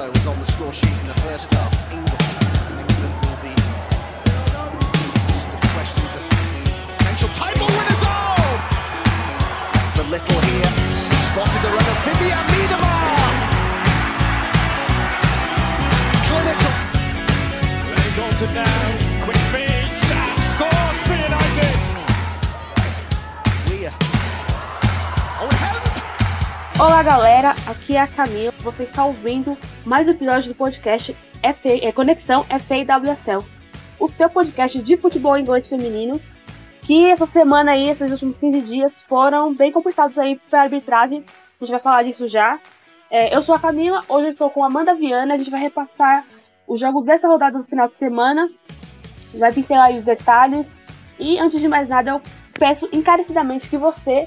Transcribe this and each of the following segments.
also was on the score sheet in the first half. England, England will be just questions of potential title winners. Oh! For little here, spotted the runner Vivian Miedemar. Clinical. Lenny Dalton now, Olá galera, aqui é a Camila. Você está ouvindo mais um episódio do podcast FA, é, Conexão FAWSL, o seu podcast de futebol inglês feminino. Que essa semana aí, esses últimos 15 dias, foram bem complicados aí para arbitragem. A gente vai falar disso já. É, eu sou a Camila, hoje eu estou com a Amanda Viana. A gente vai repassar os jogos dessa rodada no final de semana. Vai pincelar aí os detalhes. E antes de mais nada, eu peço encarecidamente que você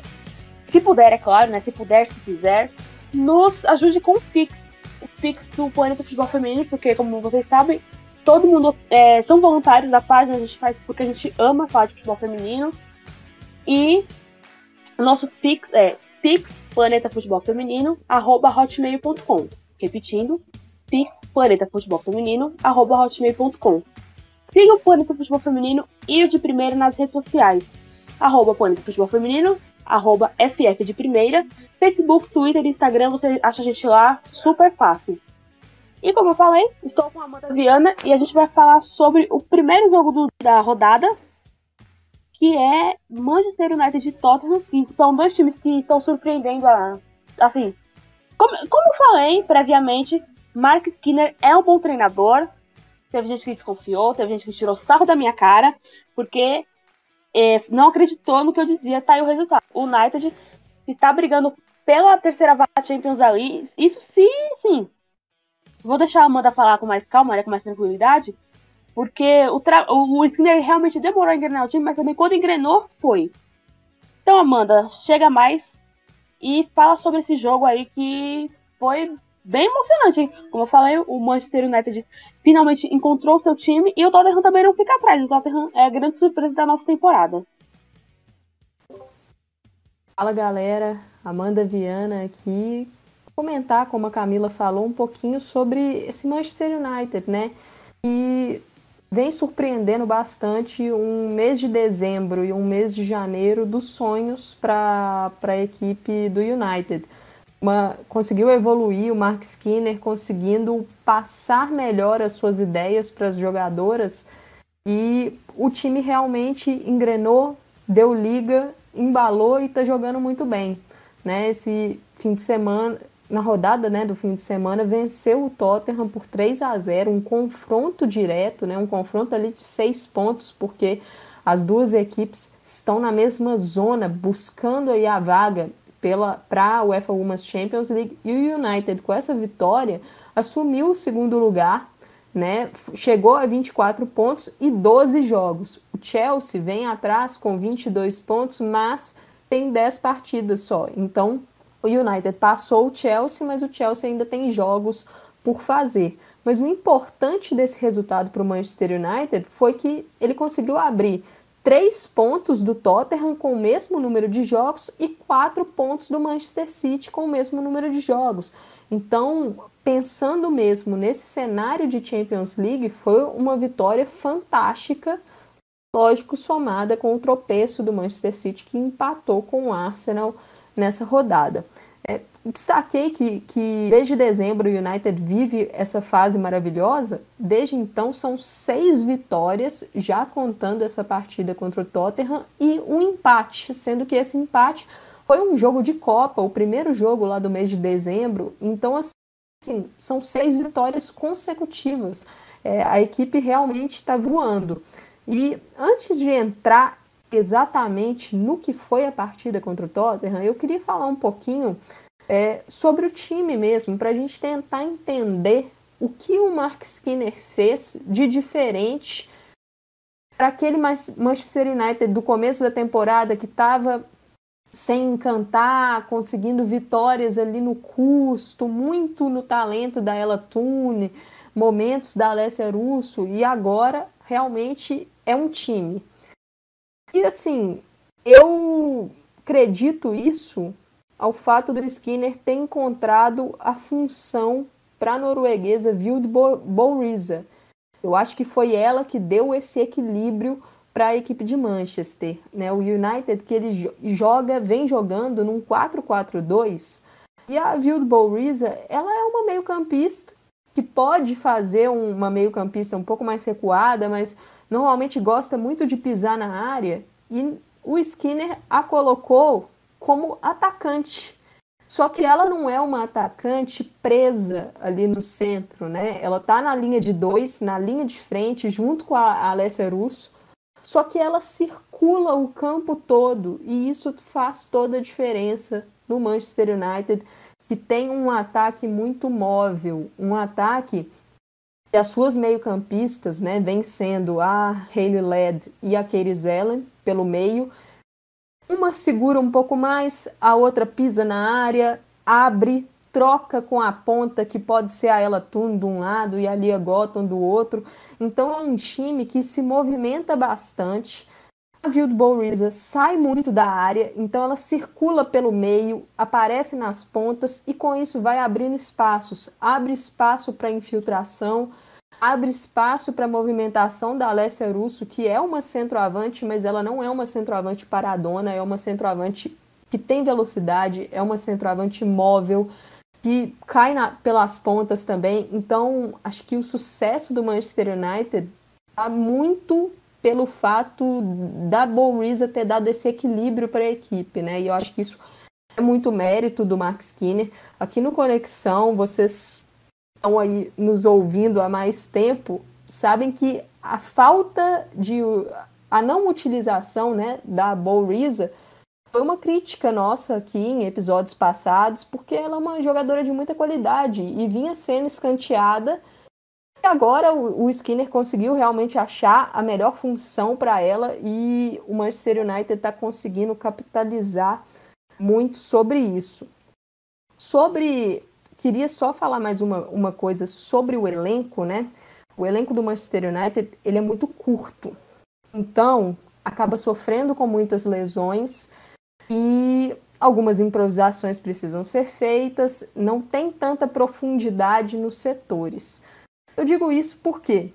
se puder, é claro, né? Se puder, se quiser, nos ajude com o Pix. O Pix do Planeta Futebol Feminino, porque, como vocês sabem, todo mundo é, são voluntários da página, a gente faz porque a gente ama falar de futebol feminino. E nosso Pix é Pix Planeta Futebol Feminino, arroba hotmail.com. Repetindo, Pix Planeta Futebol Feminino, arroba hotmail.com. Siga o Planeta Futebol Feminino e o de primeira nas redes sociais. Arroba Planeta Futebol Feminino, arroba FF de primeira. Facebook, Twitter e Instagram, você acha a gente lá super fácil. E como eu falei, estou com a Amanda Viana e a gente vai falar sobre o primeiro jogo do- da rodada, que é Manchester United e Tottenham, que são dois times que estão surpreendendo a. Assim, como, como eu falei previamente, Mark Skinner é um bom treinador. Teve gente que desconfiou, teve gente que tirou sarro da minha cara, porque é, não acreditou no que eu dizia, tá aí o resultado. O United está brigando pela terceira vaga Champions ali. Isso sim, sim. Vou deixar a Amanda falar com mais calma, né, com mais tranquilidade, porque o, tra- o Skinner realmente demorou a engrenar o time, mas também quando engrenou, foi. Então, Amanda, chega mais e fala sobre esse jogo aí que foi bem emocionante, hein? Como eu falei, o Manchester United finalmente encontrou seu time e o Tottenham também não fica atrás. O Tottenham é a grande surpresa da nossa temporada. Fala galera, Amanda Viana aqui. Comentar, como a Camila falou, um pouquinho sobre esse Manchester United, né? E vem surpreendendo bastante um mês de dezembro e um mês de janeiro dos sonhos para a equipe do United. Uma- conseguiu evoluir o Mark Skinner, conseguindo passar melhor as suas ideias para as jogadoras e o time realmente engrenou, deu liga, embalou e está jogando muito bem. Né? Esse fim de semana, na rodada né, do fim de semana, venceu o Tottenham por 3 a 0 um confronto direto, né, um confronto ali de seis pontos, porque as duas equipes estão na mesma zona, buscando aí a vaga para a UEFA Women's Champions League e o United, com essa vitória, assumiu o segundo lugar né? Chegou a 24 pontos e 12 jogos. O Chelsea vem atrás com 22 pontos, mas tem 10 partidas só. Então, o United passou o Chelsea, mas o Chelsea ainda tem jogos por fazer. Mas o importante desse resultado para o Manchester United foi que ele conseguiu abrir três pontos do Tottenham com o mesmo número de jogos e quatro pontos do Manchester City com o mesmo número de jogos. Então, pensando mesmo nesse cenário de Champions League, foi uma vitória fantástica, lógico, somada com o tropeço do Manchester City que empatou com o Arsenal nessa rodada. É, destaquei que, que desde dezembro o United vive essa fase maravilhosa. Desde então são seis vitórias, já contando essa partida contra o Tottenham, e um empate, sendo que esse empate foi um jogo de Copa, o primeiro jogo lá do mês de dezembro. Então, assim, são seis vitórias consecutivas. É, a equipe realmente está voando. E antes de entrar exatamente no que foi a partida contra o Tottenham, eu queria falar um pouquinho é, sobre o time mesmo, para a gente tentar entender o que o Mark Skinner fez de diferente para aquele Manchester United do começo da temporada que estava sem encantar, conseguindo vitórias ali no custo, muito no talento da Ella Tune, momentos da Alessia Russo, e agora realmente é um time. E assim, eu acredito isso ao fato do Skinner ter encontrado a função para a norueguesa Vilde Bouriza. Eu acho que foi ela que deu esse equilíbrio para a equipe de Manchester, né? O United que ele joga, vem jogando num 4-4-2. E a Vilde Bouriza, ela é uma meio-campista que pode fazer uma meio-campista um pouco mais recuada, mas normalmente gosta muito de pisar na área. E o Skinner a colocou como atacante. Só que ela não é uma atacante presa ali no centro, né? Ela tá na linha de dois, na linha de frente, junto com a Alessia Russo. Só que ela circula o campo todo e isso faz toda a diferença no Manchester United, que tem um ataque muito móvel, um ataque que as suas meio-campistas, né, vem sendo a Hayley Led e a Katie Zellen pelo meio, uma segura um pouco mais, a outra pisa na área, abre, troca com a ponta, que pode ser a Ella Thun de um lado e a Lia Gotham do outro. Então é um time que se movimenta bastante. A Wild Riza sai muito da área, então ela circula pelo meio, aparece nas pontas e com isso vai abrindo espaços. Abre espaço para infiltração, abre espaço para movimentação da Alessia Russo, que é uma centroavante, mas ela não é uma centroavante paradona, é uma centroavante que tem velocidade, é uma centroavante móvel, que cai na, pelas pontas também. Então, acho que o sucesso do Manchester United está muito pelo fato da Bouriza ter dado esse equilíbrio para a equipe, né? E eu acho que isso é muito mérito do Mark Skinner. Aqui no Conexão, vocês estão aí nos ouvindo há mais tempo sabem que a falta de a não utilização né, da Bouriza foi uma crítica nossa aqui em episódios passados, porque ela é uma jogadora de muita qualidade e vinha sendo escanteada. Agora o, o Skinner conseguiu realmente achar a melhor função para ela e o Manchester United está conseguindo capitalizar muito sobre isso. Sobre Queria só falar mais uma, uma coisa sobre o elenco, né? O elenco do Manchester United ele é muito curto, então acaba sofrendo com muitas lesões e algumas improvisações precisam ser feitas, não tem tanta profundidade nos setores. Eu digo isso porque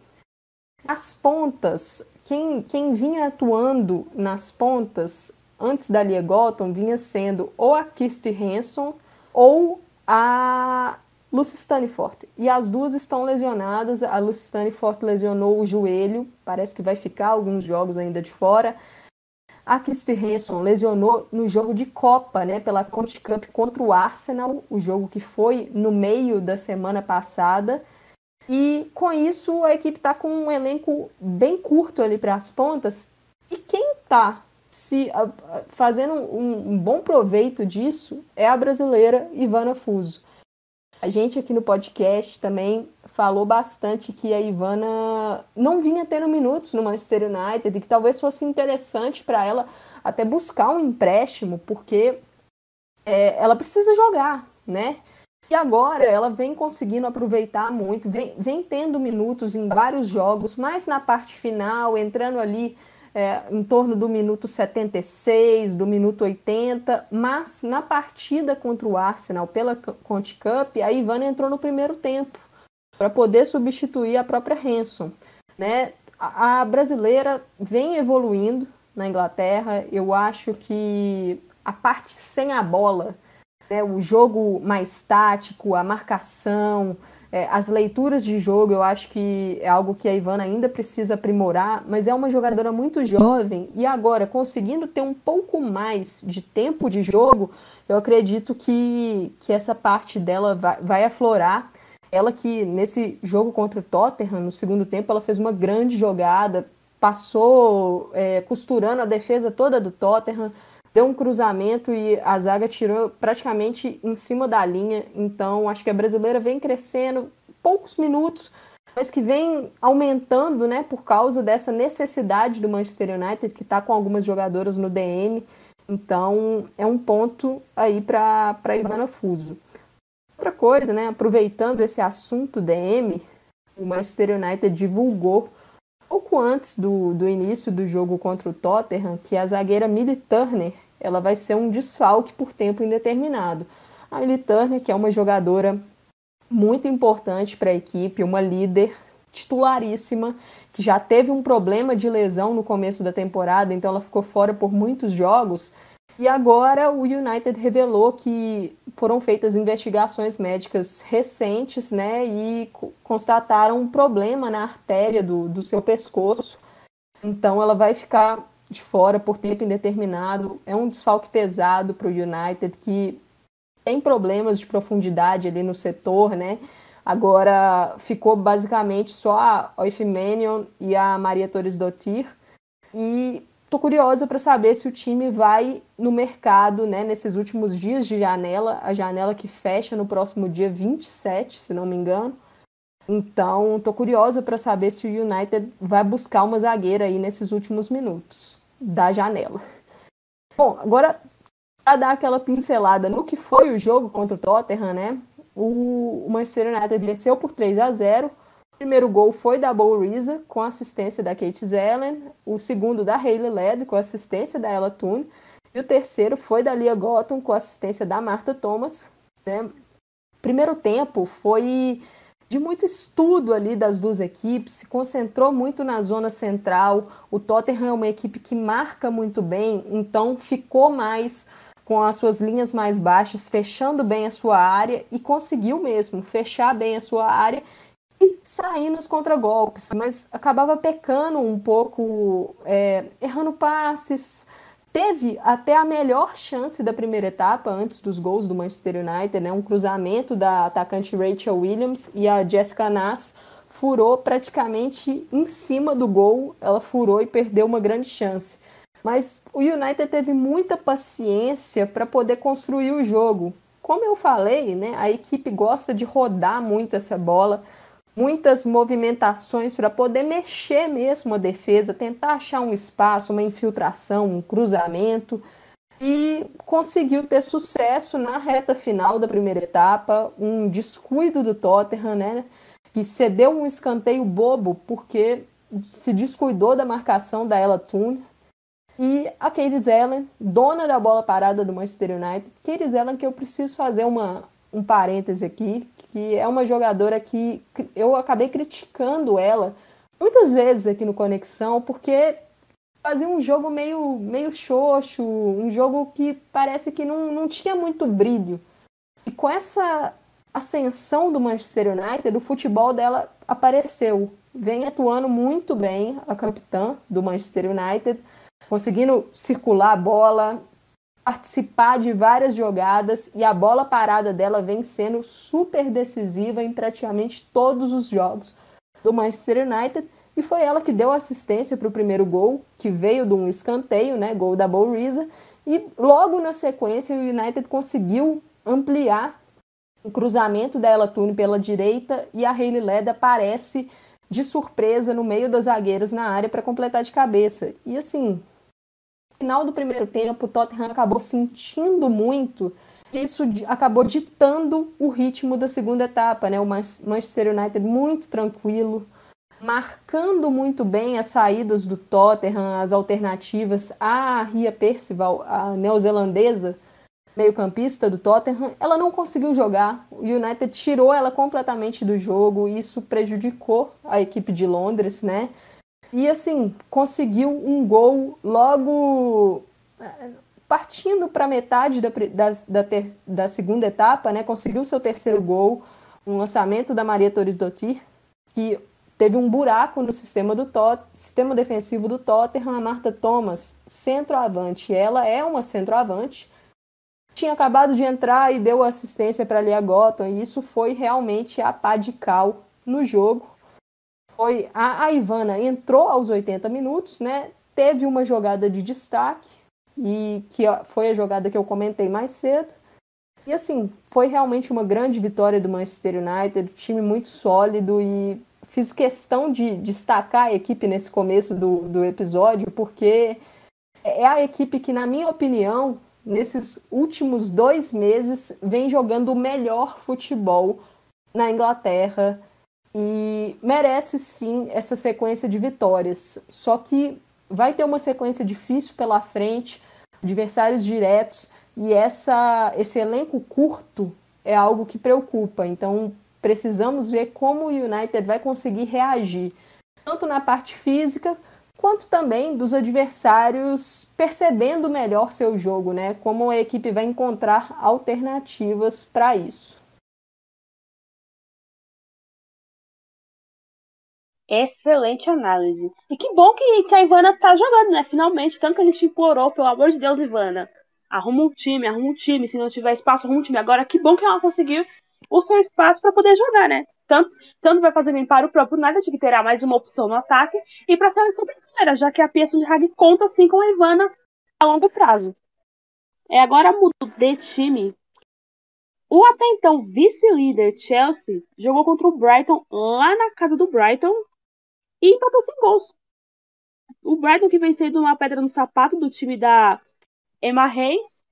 as pontas, quem, quem vinha atuando nas pontas antes da Lia Gotham vinha sendo ou a Kirsty Hanson ou a Lucy Stanifort. E as duas estão lesionadas. A Lucy Stanifort lesionou o joelho, parece que vai ficar alguns jogos ainda de fora. A Kirsty Hanson lesionou no jogo de Copa, né, pela Conte Cup contra o Arsenal, o jogo que foi no meio da semana passada. E com isso a equipe está com um elenco bem curto ali para as pontas. E quem está se fazendo um, um, bom proveito disso é a brasileira Ivana Fuso. A gente aqui no podcast também falou bastante que a Ivana não vinha tendo minutos no Manchester United e que talvez fosse interessante para ela até buscar um empréstimo, porque é, ela precisa jogar, né? E agora ela vem conseguindo aproveitar muito, vem, vem tendo minutos em vários jogos, mas na parte final, entrando ali é, em torno do minuto 76, do minuto 80, mas na partida contra o Arsenal pela Conte Cup, a Ivana entrou no primeiro tempo para poder substituir a própria Hanson. Né? A, a brasileira vem evoluindo na Inglaterra, eu acho que a parte sem a bola, né, o jogo mais tático, a marcação, é, as leituras de jogo, eu acho que é algo que a Ivana ainda precisa aprimorar, mas é uma jogadora muito jovem e agora, conseguindo ter um pouco mais de tempo de jogo, eu acredito que, que essa parte dela vai, vai aflorar. Ela que nesse jogo contra o Tottenham, no segundo tempo, ela fez uma grande jogada, passou é, costurando a defesa toda do Tottenham, deu um cruzamento e a zaga tirou praticamente em cima da linha. Então, acho que a brasileira vem crescendo poucos minutos, mas que vem aumentando, né, por causa dessa necessidade do Manchester United, que está com algumas jogadoras no DM. Então, é um ponto aí para Ivana Fuso. Outra coisa, né, aproveitando esse assunto DM, o Manchester United divulgou pouco antes do, do início do jogo contra o Tottenham que a zagueira Millie Turner ela vai ser um desfalque por tempo indeterminado. A Millie Turner, que é uma jogadora muito importante para a equipe, uma líder titularíssima, que já teve um problema de lesão no começo da temporada, então ela ficou fora por muitos jogos. E agora o United revelou que foram feitas investigações médicas recentes, né, e constataram um problema na artéria do, do seu pescoço. Então ela vai ficar de fora por tempo indeterminado. É um desfalque pesado para o United que tem problemas de profundidade ali no setor, né? Agora ficou basicamente só a Oifmenion e a Maria Torres Dottir. E tô curiosa para saber se o time vai no mercado, né, nesses últimos dias de janela, a janela que fecha no próximo dia 27, se não me engano. Então, tô curiosa para saber se o United vai buscar uma zagueira aí nesses últimos minutos da janela. Bom, agora para dar aquela pincelada no que foi o jogo contra o Tottenham, né? O Manchester United venceu por 3 a 0. O primeiro gol foi da Bo Riza, com assistência da Kate Zellen. O segundo da Hayley Led, com assistência da Ella Toone. E o terceiro foi da Lia Gotham, com assistência da Marta Thomas. Né? Primeiro tempo foi de muito estudo ali das duas equipes, se concentrou muito na zona central. O Tottenham é uma equipe que marca muito bem, então ficou mais com as suas linhas mais baixas, fechando bem a sua área e conseguiu mesmo fechar bem a sua área e sair nos contragolpes, mas acabava pecando um pouco, é, errando passes. Teve até a melhor chance da primeira etapa, antes dos gols do Manchester United, né? um cruzamento da atacante Rachel Williams e a Jessica Nass furou praticamente em cima do gol, ela furou e perdeu uma grande chance. Mas o United teve muita paciência para poder construir o jogo. Como eu falei, né, a equipe gosta de rodar muito essa bola, muitas movimentações para poder mexer mesmo a defesa, tentar achar um espaço, uma infiltração, um cruzamento. E conseguiu ter sucesso na reta final da primeira etapa, um descuido do Tottenham, né? Que cedeu um escanteio bobo porque se descuidou da marcação da Ella Toone, e a Katie Zellen, dona da bola parada do Manchester United. Katie Zellen, que eu preciso fazer uma, um parêntese aqui, que é uma jogadora que eu acabei criticando ela muitas vezes aqui no Conexão, porque fazia um jogo meio, meio xoxo, um jogo que parece que não, não tinha muito brilho. E com essa ascensão do Manchester United, o futebol dela apareceu. Vem atuando muito bem a capitã do Manchester United conseguindo circular a bola, participar de várias jogadas e a bola parada dela vem sendo super decisiva em praticamente todos os jogos do Manchester United e foi ela que deu assistência para o primeiro gol, que veio de um escanteio, né, gol da Bouriza, e logo na sequência o United conseguiu ampliar o cruzamento da Ella Toone pela direita e a Hayley Leda aparece de surpresa no meio das zagueiras na área para completar de cabeça. E assim, final do primeiro tempo, o Tottenham acabou sentindo muito e isso acabou ditando o ritmo da segunda etapa, né? O Manchester United muito tranquilo, marcando muito bem as saídas do Tottenham, as alternativas. A Ria Percival, a neozelandesa, meio-campista do Tottenham, ela não conseguiu jogar. O United tirou ela completamente do jogo e isso prejudicou a equipe de Londres, né? E assim, conseguiu um gol logo eh, partindo para metade da, da, da, da, segunda etapa, né? Conseguiu seu terceiro gol, um lançamento da Maria Torres Dottir, que teve um buraco no sistema do Tot, sistema defensivo do Tottenham, a Marta Thomas, centroavante. Ela é uma centroavante. Tinha acabado de entrar e deu assistência para a Lia Gotham, e isso foi realmente a pá de cal no jogo foi a, a Ivana entrou aos 80 minutos, né? Teve uma jogada de destaque e que foi a jogada que eu comentei mais cedo. E assim, foi realmente uma grande vitória do Manchester United, time muito sólido e fiz questão de destacar a equipe nesse começo do, do episódio, porque é a equipe que, na minha opinião, nesses últimos dois meses, vem jogando o melhor futebol na Inglaterra, e merece sim essa sequência de vitórias. Só que vai ter uma sequência difícil pela frente, adversários diretos, e essa, esse elenco curto é algo que preocupa. Então Precisamos ver como o United vai conseguir reagir, tanto na parte física quanto também dos adversários percebendo melhor seu jogo, né? Como a equipe vai encontrar alternativas para isso. Excelente análise. E que bom que, que a Ivana tá jogando, né? Finalmente, tanto que a gente implorou, pelo amor de Deus, Ivana. Arruma um time, arruma um time. Se não tiver espaço, arruma um time. Agora, que bom que ela conseguiu o seu espaço para poder jogar, né? Tanto, tanto vai fazer bem para o próprio United, que terá mais uma opção no ataque, e para a seleção brasileira, já que a peça de Hag conta assim com a Ivana a longo prazo. É, agora mudo de time. O até então vice-líder Chelsea jogou contra o Brighton lá na casa do Brighton e empatou sem gols. O Brighton que venceu uma pedra no sapato do time da Emma Reis,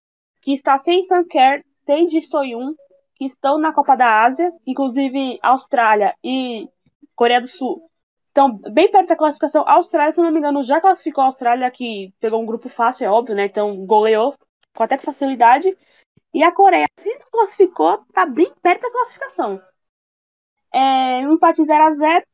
que está sem Sanker, sem Ji Soyun, que estão na Copa da Ásia, inclusive Austrália e Coreia do Sul. Estão bem perto da classificação. A Austrália, se não me engano, já classificou a Austrália, que pegou um grupo fácil, é óbvio, né? Então goleou com até facilidade. E a Coreia, se não classificou, tá bem perto da classificação. É, um empate 0 a 0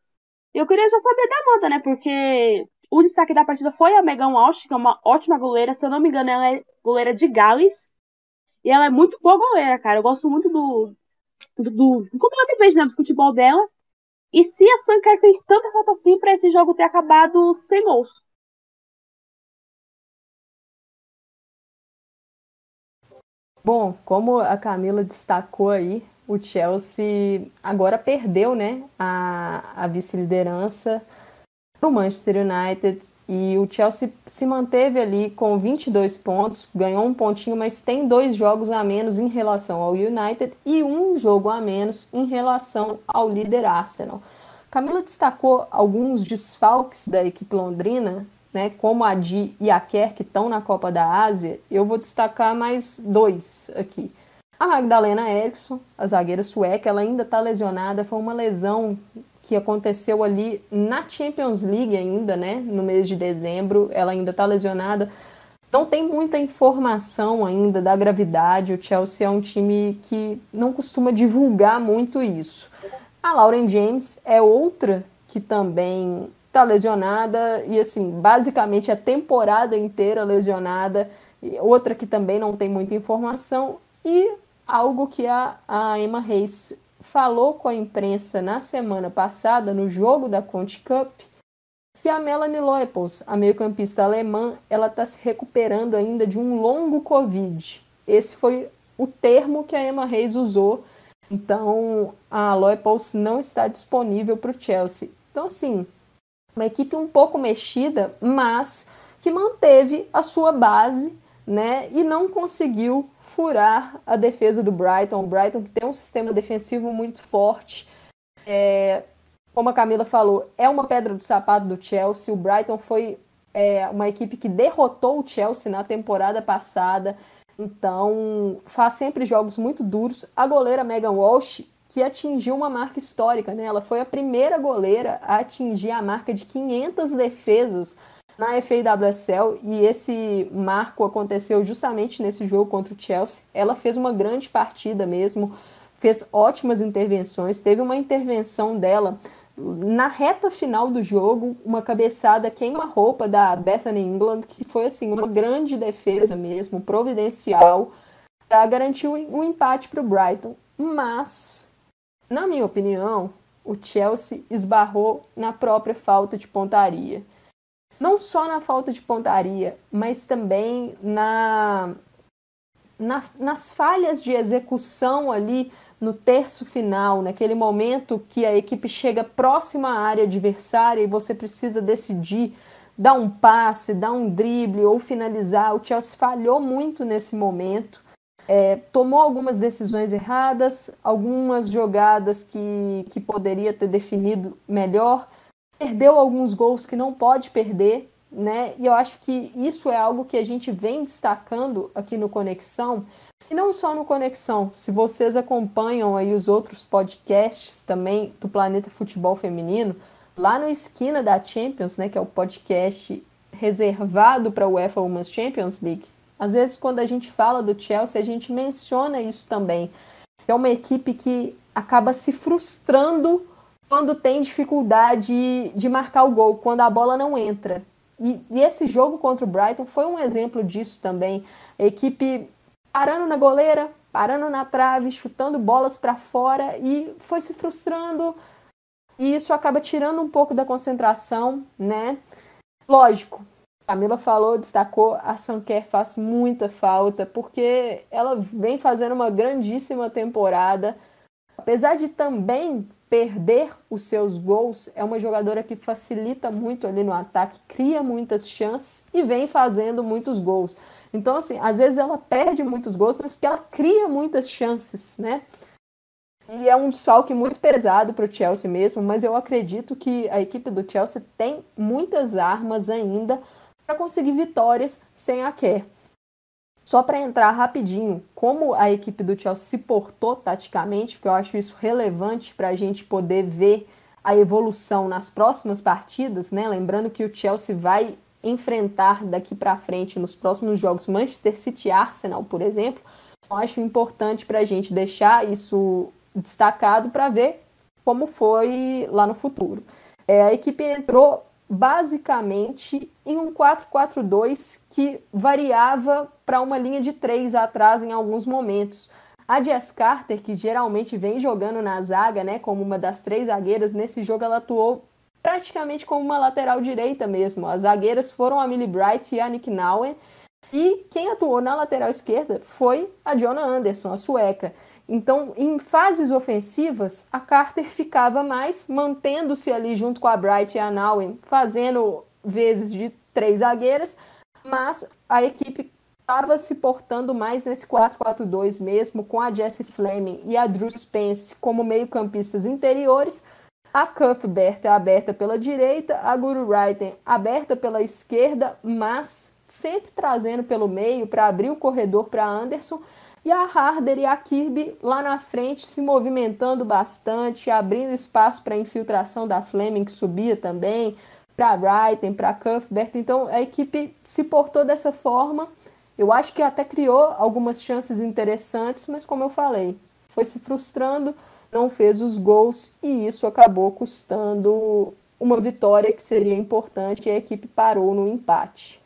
eu queria já saber da Amanda, né? Porque o destaque da partida foi a Megan Walsh, que é uma ótima goleira. Se eu não me engano, ela é goleira de Gales. E ela é muito boa goleira, cara. Eu gosto muito do. do, do como ela vejo, né? Do futebol dela. E se a Sanker fez tanta falta assim pra esse jogo ter acabado sem gols? Bom, como a Camila destacou aí, o Chelsea agora perdeu né, a, a vice-liderança para o Manchester United e o Chelsea se manteve ali com 22 pontos, ganhou um pontinho, mas tem dois jogos a menos em relação ao United e um jogo a menos em relação ao líder Arsenal. Camila destacou alguns desfalques da equipe londrina, né, como a Di e a Kerr, que estão na Copa da Ásia. Eu vou destacar mais dois aqui. A Magdalena Eriksson, a zagueira sueca, ela ainda está lesionada. Foi uma lesão que aconteceu ali na Champions League ainda, né? No mês de dezembro. Ela ainda está lesionada. Não tem muita informação ainda da gravidade. O Chelsea é um time que não costuma divulgar muito isso. A Lauren James é outra que também está lesionada e assim, basicamente a temporada inteira lesionada. Outra que também não tem muita informação e algo que a, a Emma Reis falou com a imprensa na semana passada, no jogo da Conte Cup, que a Melanie Leupolz, a meio-campista alemã, ela está se recuperando ainda de um longo Covid. Esse foi o termo que a Emma Reis usou. Então, a Leupolz não está disponível para o Chelsea. Então, assim, uma equipe um pouco mexida, mas que manteve a sua base, né, e não conseguiu furar a defesa do Brighton. O Brighton que tem um sistema defensivo muito forte. É, como a Camila falou, é uma pedra do sapato do Chelsea. O Brighton foi é, uma equipe que derrotou o Chelsea na temporada passada. Então, faz sempre jogos muito duros. A goleira Megan Walsh, que atingiu uma marca histórica, né? Ela foi a primeira goleira a atingir a marca de 500 defesas na FAWSL e esse marco aconteceu justamente nesse jogo contra o Chelsea. Ela fez uma grande partida mesmo, fez ótimas intervenções, teve uma intervenção dela na reta final do jogo, uma cabeçada queima-roupa da Bethany England, que foi assim uma grande defesa mesmo, providencial, para garantir um empate para o Brighton. Mas, na minha opinião, o Chelsea esbarrou na própria falta de pontaria não só na falta de pontaria, mas também na, na, nas falhas de execução ali no terço final, naquele momento que a equipe chega próxima à área adversária e você precisa decidir dar um passe, dar um drible ou finalizar. O Chelsea falhou muito nesse momento. É, tomou algumas decisões erradas, algumas jogadas que, que poderia ter definido melhor perdeu alguns gols que não pode perder, né? E eu acho que isso é algo que a gente vem destacando aqui no Conexão, e não só no Conexão. Se vocês acompanham aí os outros podcasts também do Planeta Futebol Feminino, lá no Esquina da Champions, né, que é o podcast reservado para o UEFA Women's Champions League, às vezes quando a gente fala do Chelsea, a gente menciona isso também. É uma equipe que acaba se frustrando quando tem dificuldade de marcar o gol, quando a bola não entra. E, e, esse jogo contra o Brighton foi um exemplo disso também. A equipe parando na goleira, parando na trave, chutando bolas para fora e foi se frustrando. E isso acaba tirando um pouco da concentração, né? Lógico, Camila falou, destacou, a Sanquer faz muita falta, porque ela vem fazendo uma grandíssima temporada. Apesar de também perder os seus gols, é uma jogadora que facilita muito ali no ataque, cria muitas chances e vem fazendo muitos gols. Então, assim, às vezes ela perde muitos gols, mas porque ela cria muitas chances, né? E é um desfalque muito pesado para o Chelsea mesmo, mas eu acredito que a equipe do Chelsea tem muitas armas ainda para conseguir vitórias sem a Kerr. Só para entrar rapidinho, como a equipe do Chelsea se portou taticamente, porque eu acho isso relevante para a gente poder ver a evolução nas próximas partidas, né? Lembrando que o Chelsea vai enfrentar daqui para frente nos próximos jogos Manchester City Arsenal, por exemplo. Eu acho importante para a gente deixar isso destacado para ver como foi lá no futuro. É, a equipe entrou basicamente em um 4-4-2 que variava para uma linha de três atrás em alguns momentos. A Jess Carter, que geralmente vem jogando na zaga, né, como uma das três zagueiras, nesse jogo ela atuou praticamente como uma lateral direita mesmo. As zagueiras foram a Millie Bright e a Nick Nauen. E quem atuou na lateral esquerda foi a Jonah Anderson, a sueca. Então, em fases ofensivas, a Carter ficava mais mantendo-se ali junto com a Bright e a Nauen, fazendo vezes de três zagueiras, mas a equipe estava se portando mais nesse 4-4-2 mesmo, com a Jessie Fleming e a Drew Spence como meio-campistas interiores, a Cuthbert aberta pela direita, a Guru Wrighton aberta pela esquerda, mas sempre trazendo pelo meio para abrir o corredor para Anderson e a Harder e a Kirby lá na frente se movimentando bastante, abrindo espaço para a infiltração da Fleming, que subia também, para Brighton, para Cuthbert. Então a equipe se portou dessa forma. Eu acho que até criou algumas chances interessantes, mas como eu falei, foi se frustrando, não fez os gols e isso acabou custando uma vitória que seria importante e a equipe parou no empate.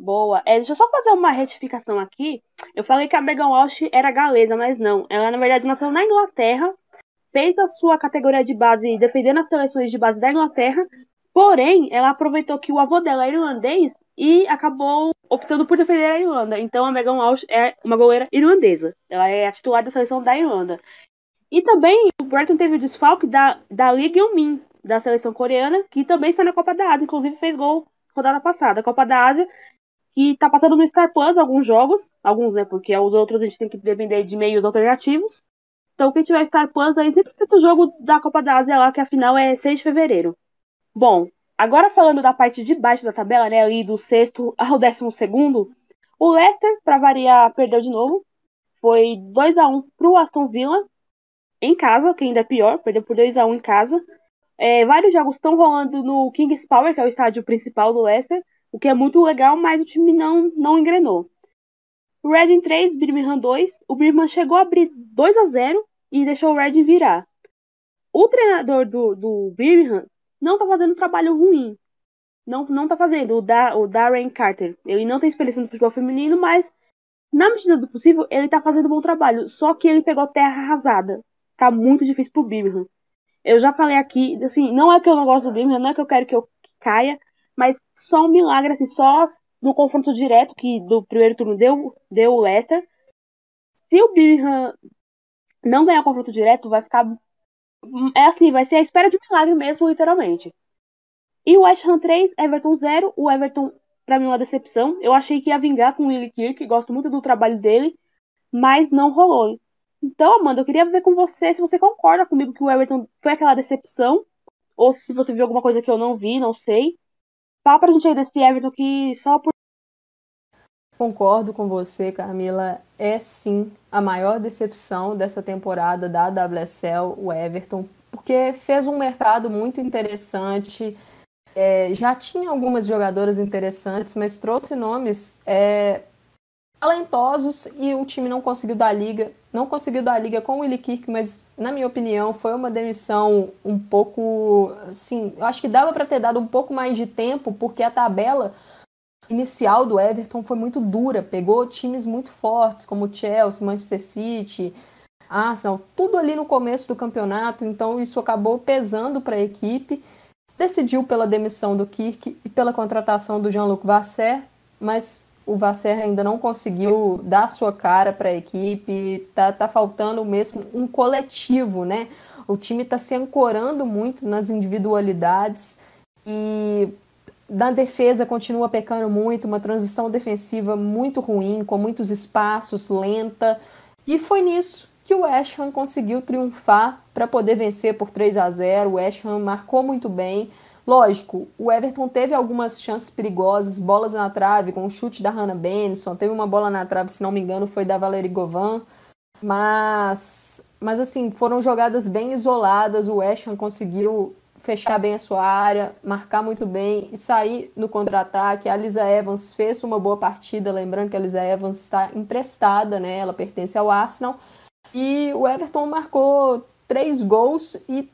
Boa. É, deixa eu só fazer uma retificação aqui. Eu falei que a Megan Walsh era galesa, mas não. Ela, na verdade, nasceu na Inglaterra, fez a sua categoria de base defendendo as seleções de base da Inglaterra, porém, ela aproveitou que o avô dela era irlandês e acabou optando por defender a Irlanda. Então, a Megan Walsh é uma goleira irlandesa. Ela é a titular da seleção da Irlanda. E também o Brighton teve o desfalque da, da Lee Min da seleção coreana, que também está na Copa da Ásia, inclusive fez gol rodada passada. A Copa da Ásia que tá passando no Star Plus alguns jogos, alguns, né, porque os outros a gente tem que depender de meios alternativos. Então, quem tiver Star Plus aí, sempre tem o jogo da Copa da Ásia lá, que a final é 6 de fevereiro. Bom, agora falando da parte de baixo da tabela, né, ali do sexto ao décimo segundo, o Leicester, para variar, perdeu de novo. Foi 2 a 1 pro Aston Villa, em casa, que ainda é pior, perdeu por 2 a 1 em casa. É, vários jogos estão rolando no Kings Power, que é o estádio principal do Leicester o que é muito legal, mas o time não, não engrenou. O Reading 3, Birmingham 2. O Birmingham chegou a abrir 2 a 0 e deixou o Reading virar. O treinador do, do Birmingham não tá fazendo um trabalho ruim. Não, não tá fazendo, o, da, o Darren Carter. Ele não tem experiência no futebol feminino, mas na medida do possível ele tá fazendo um bom trabalho. Só que ele pegou terra arrasada. Tá muito difícil pro Birmingham. Eu já falei aqui, assim, não é que eu não gosto do Birmingham, não é que eu quero que eu caia, mas só um milagre, assim, só no confronto direto que do primeiro turno deu, deu o Leicester. Se o Birmingham não ganhar o confronto direto, vai ficar. É assim, vai ser a espera de milagre mesmo, literalmente. E o West Ham 3, Everton 0. O Everton, pra mim, é uma decepção. Eu achei que ia vingar com o Willie Kirk, gosto muito do trabalho dele, mas não rolou. Então, Amanda, eu queria ver com você se você concorda comigo que o Everton foi aquela decepção, ou se você viu alguma coisa que eu não vi, não sei. Fala pra gente aí desse Everton que só por. Concordo com você, Camila. É sim a maior decepção dessa temporada da WSL, o Everton, porque fez um mercado muito interessante. É, já tinha algumas jogadoras interessantes, mas trouxe nomes é, talentosos e o time não conseguiu dar liga, não conseguiu dar liga com o Willi Kirk, mas na minha opinião foi uma demissão um pouco, assim, eu acho que dava para ter dado um pouco mais de tempo porque a tabela inicial do Everton foi muito dura, pegou times muito fortes como Chelsea, Manchester City, Arsenal, tudo ali no começo do campeonato, então isso acabou pesando para a equipe. Decidiu pela demissão do Kirk e pela contratação do Jean-Luc Vasser, mas o Vasser ainda não conseguiu dar sua cara para a equipe, tá, tá faltando mesmo um coletivo, né? O time está se ancorando muito nas individualidades e da defesa continua pecando muito, uma transição defensiva muito ruim, com muitos espaços, lenta. E foi nisso que o West Ham conseguiu triunfar para poder vencer por 3 a 0. O West Ham marcou muito bem. Lógico, o Everton teve algumas chances perigosas, bolas na trave, com o chute da Hannah Benson, teve uma bola na trave, se não me engano, foi da Valerie Govan, mas, mas assim, foram jogadas bem isoladas, o West Ham conseguiu fechar bem a sua área, marcar muito bem e sair no contra-ataque. A Lisa Evans fez uma boa partida, lembrando que a Lisa Evans está emprestada, né? Ela pertence ao Arsenal. E o Everton marcou três gols e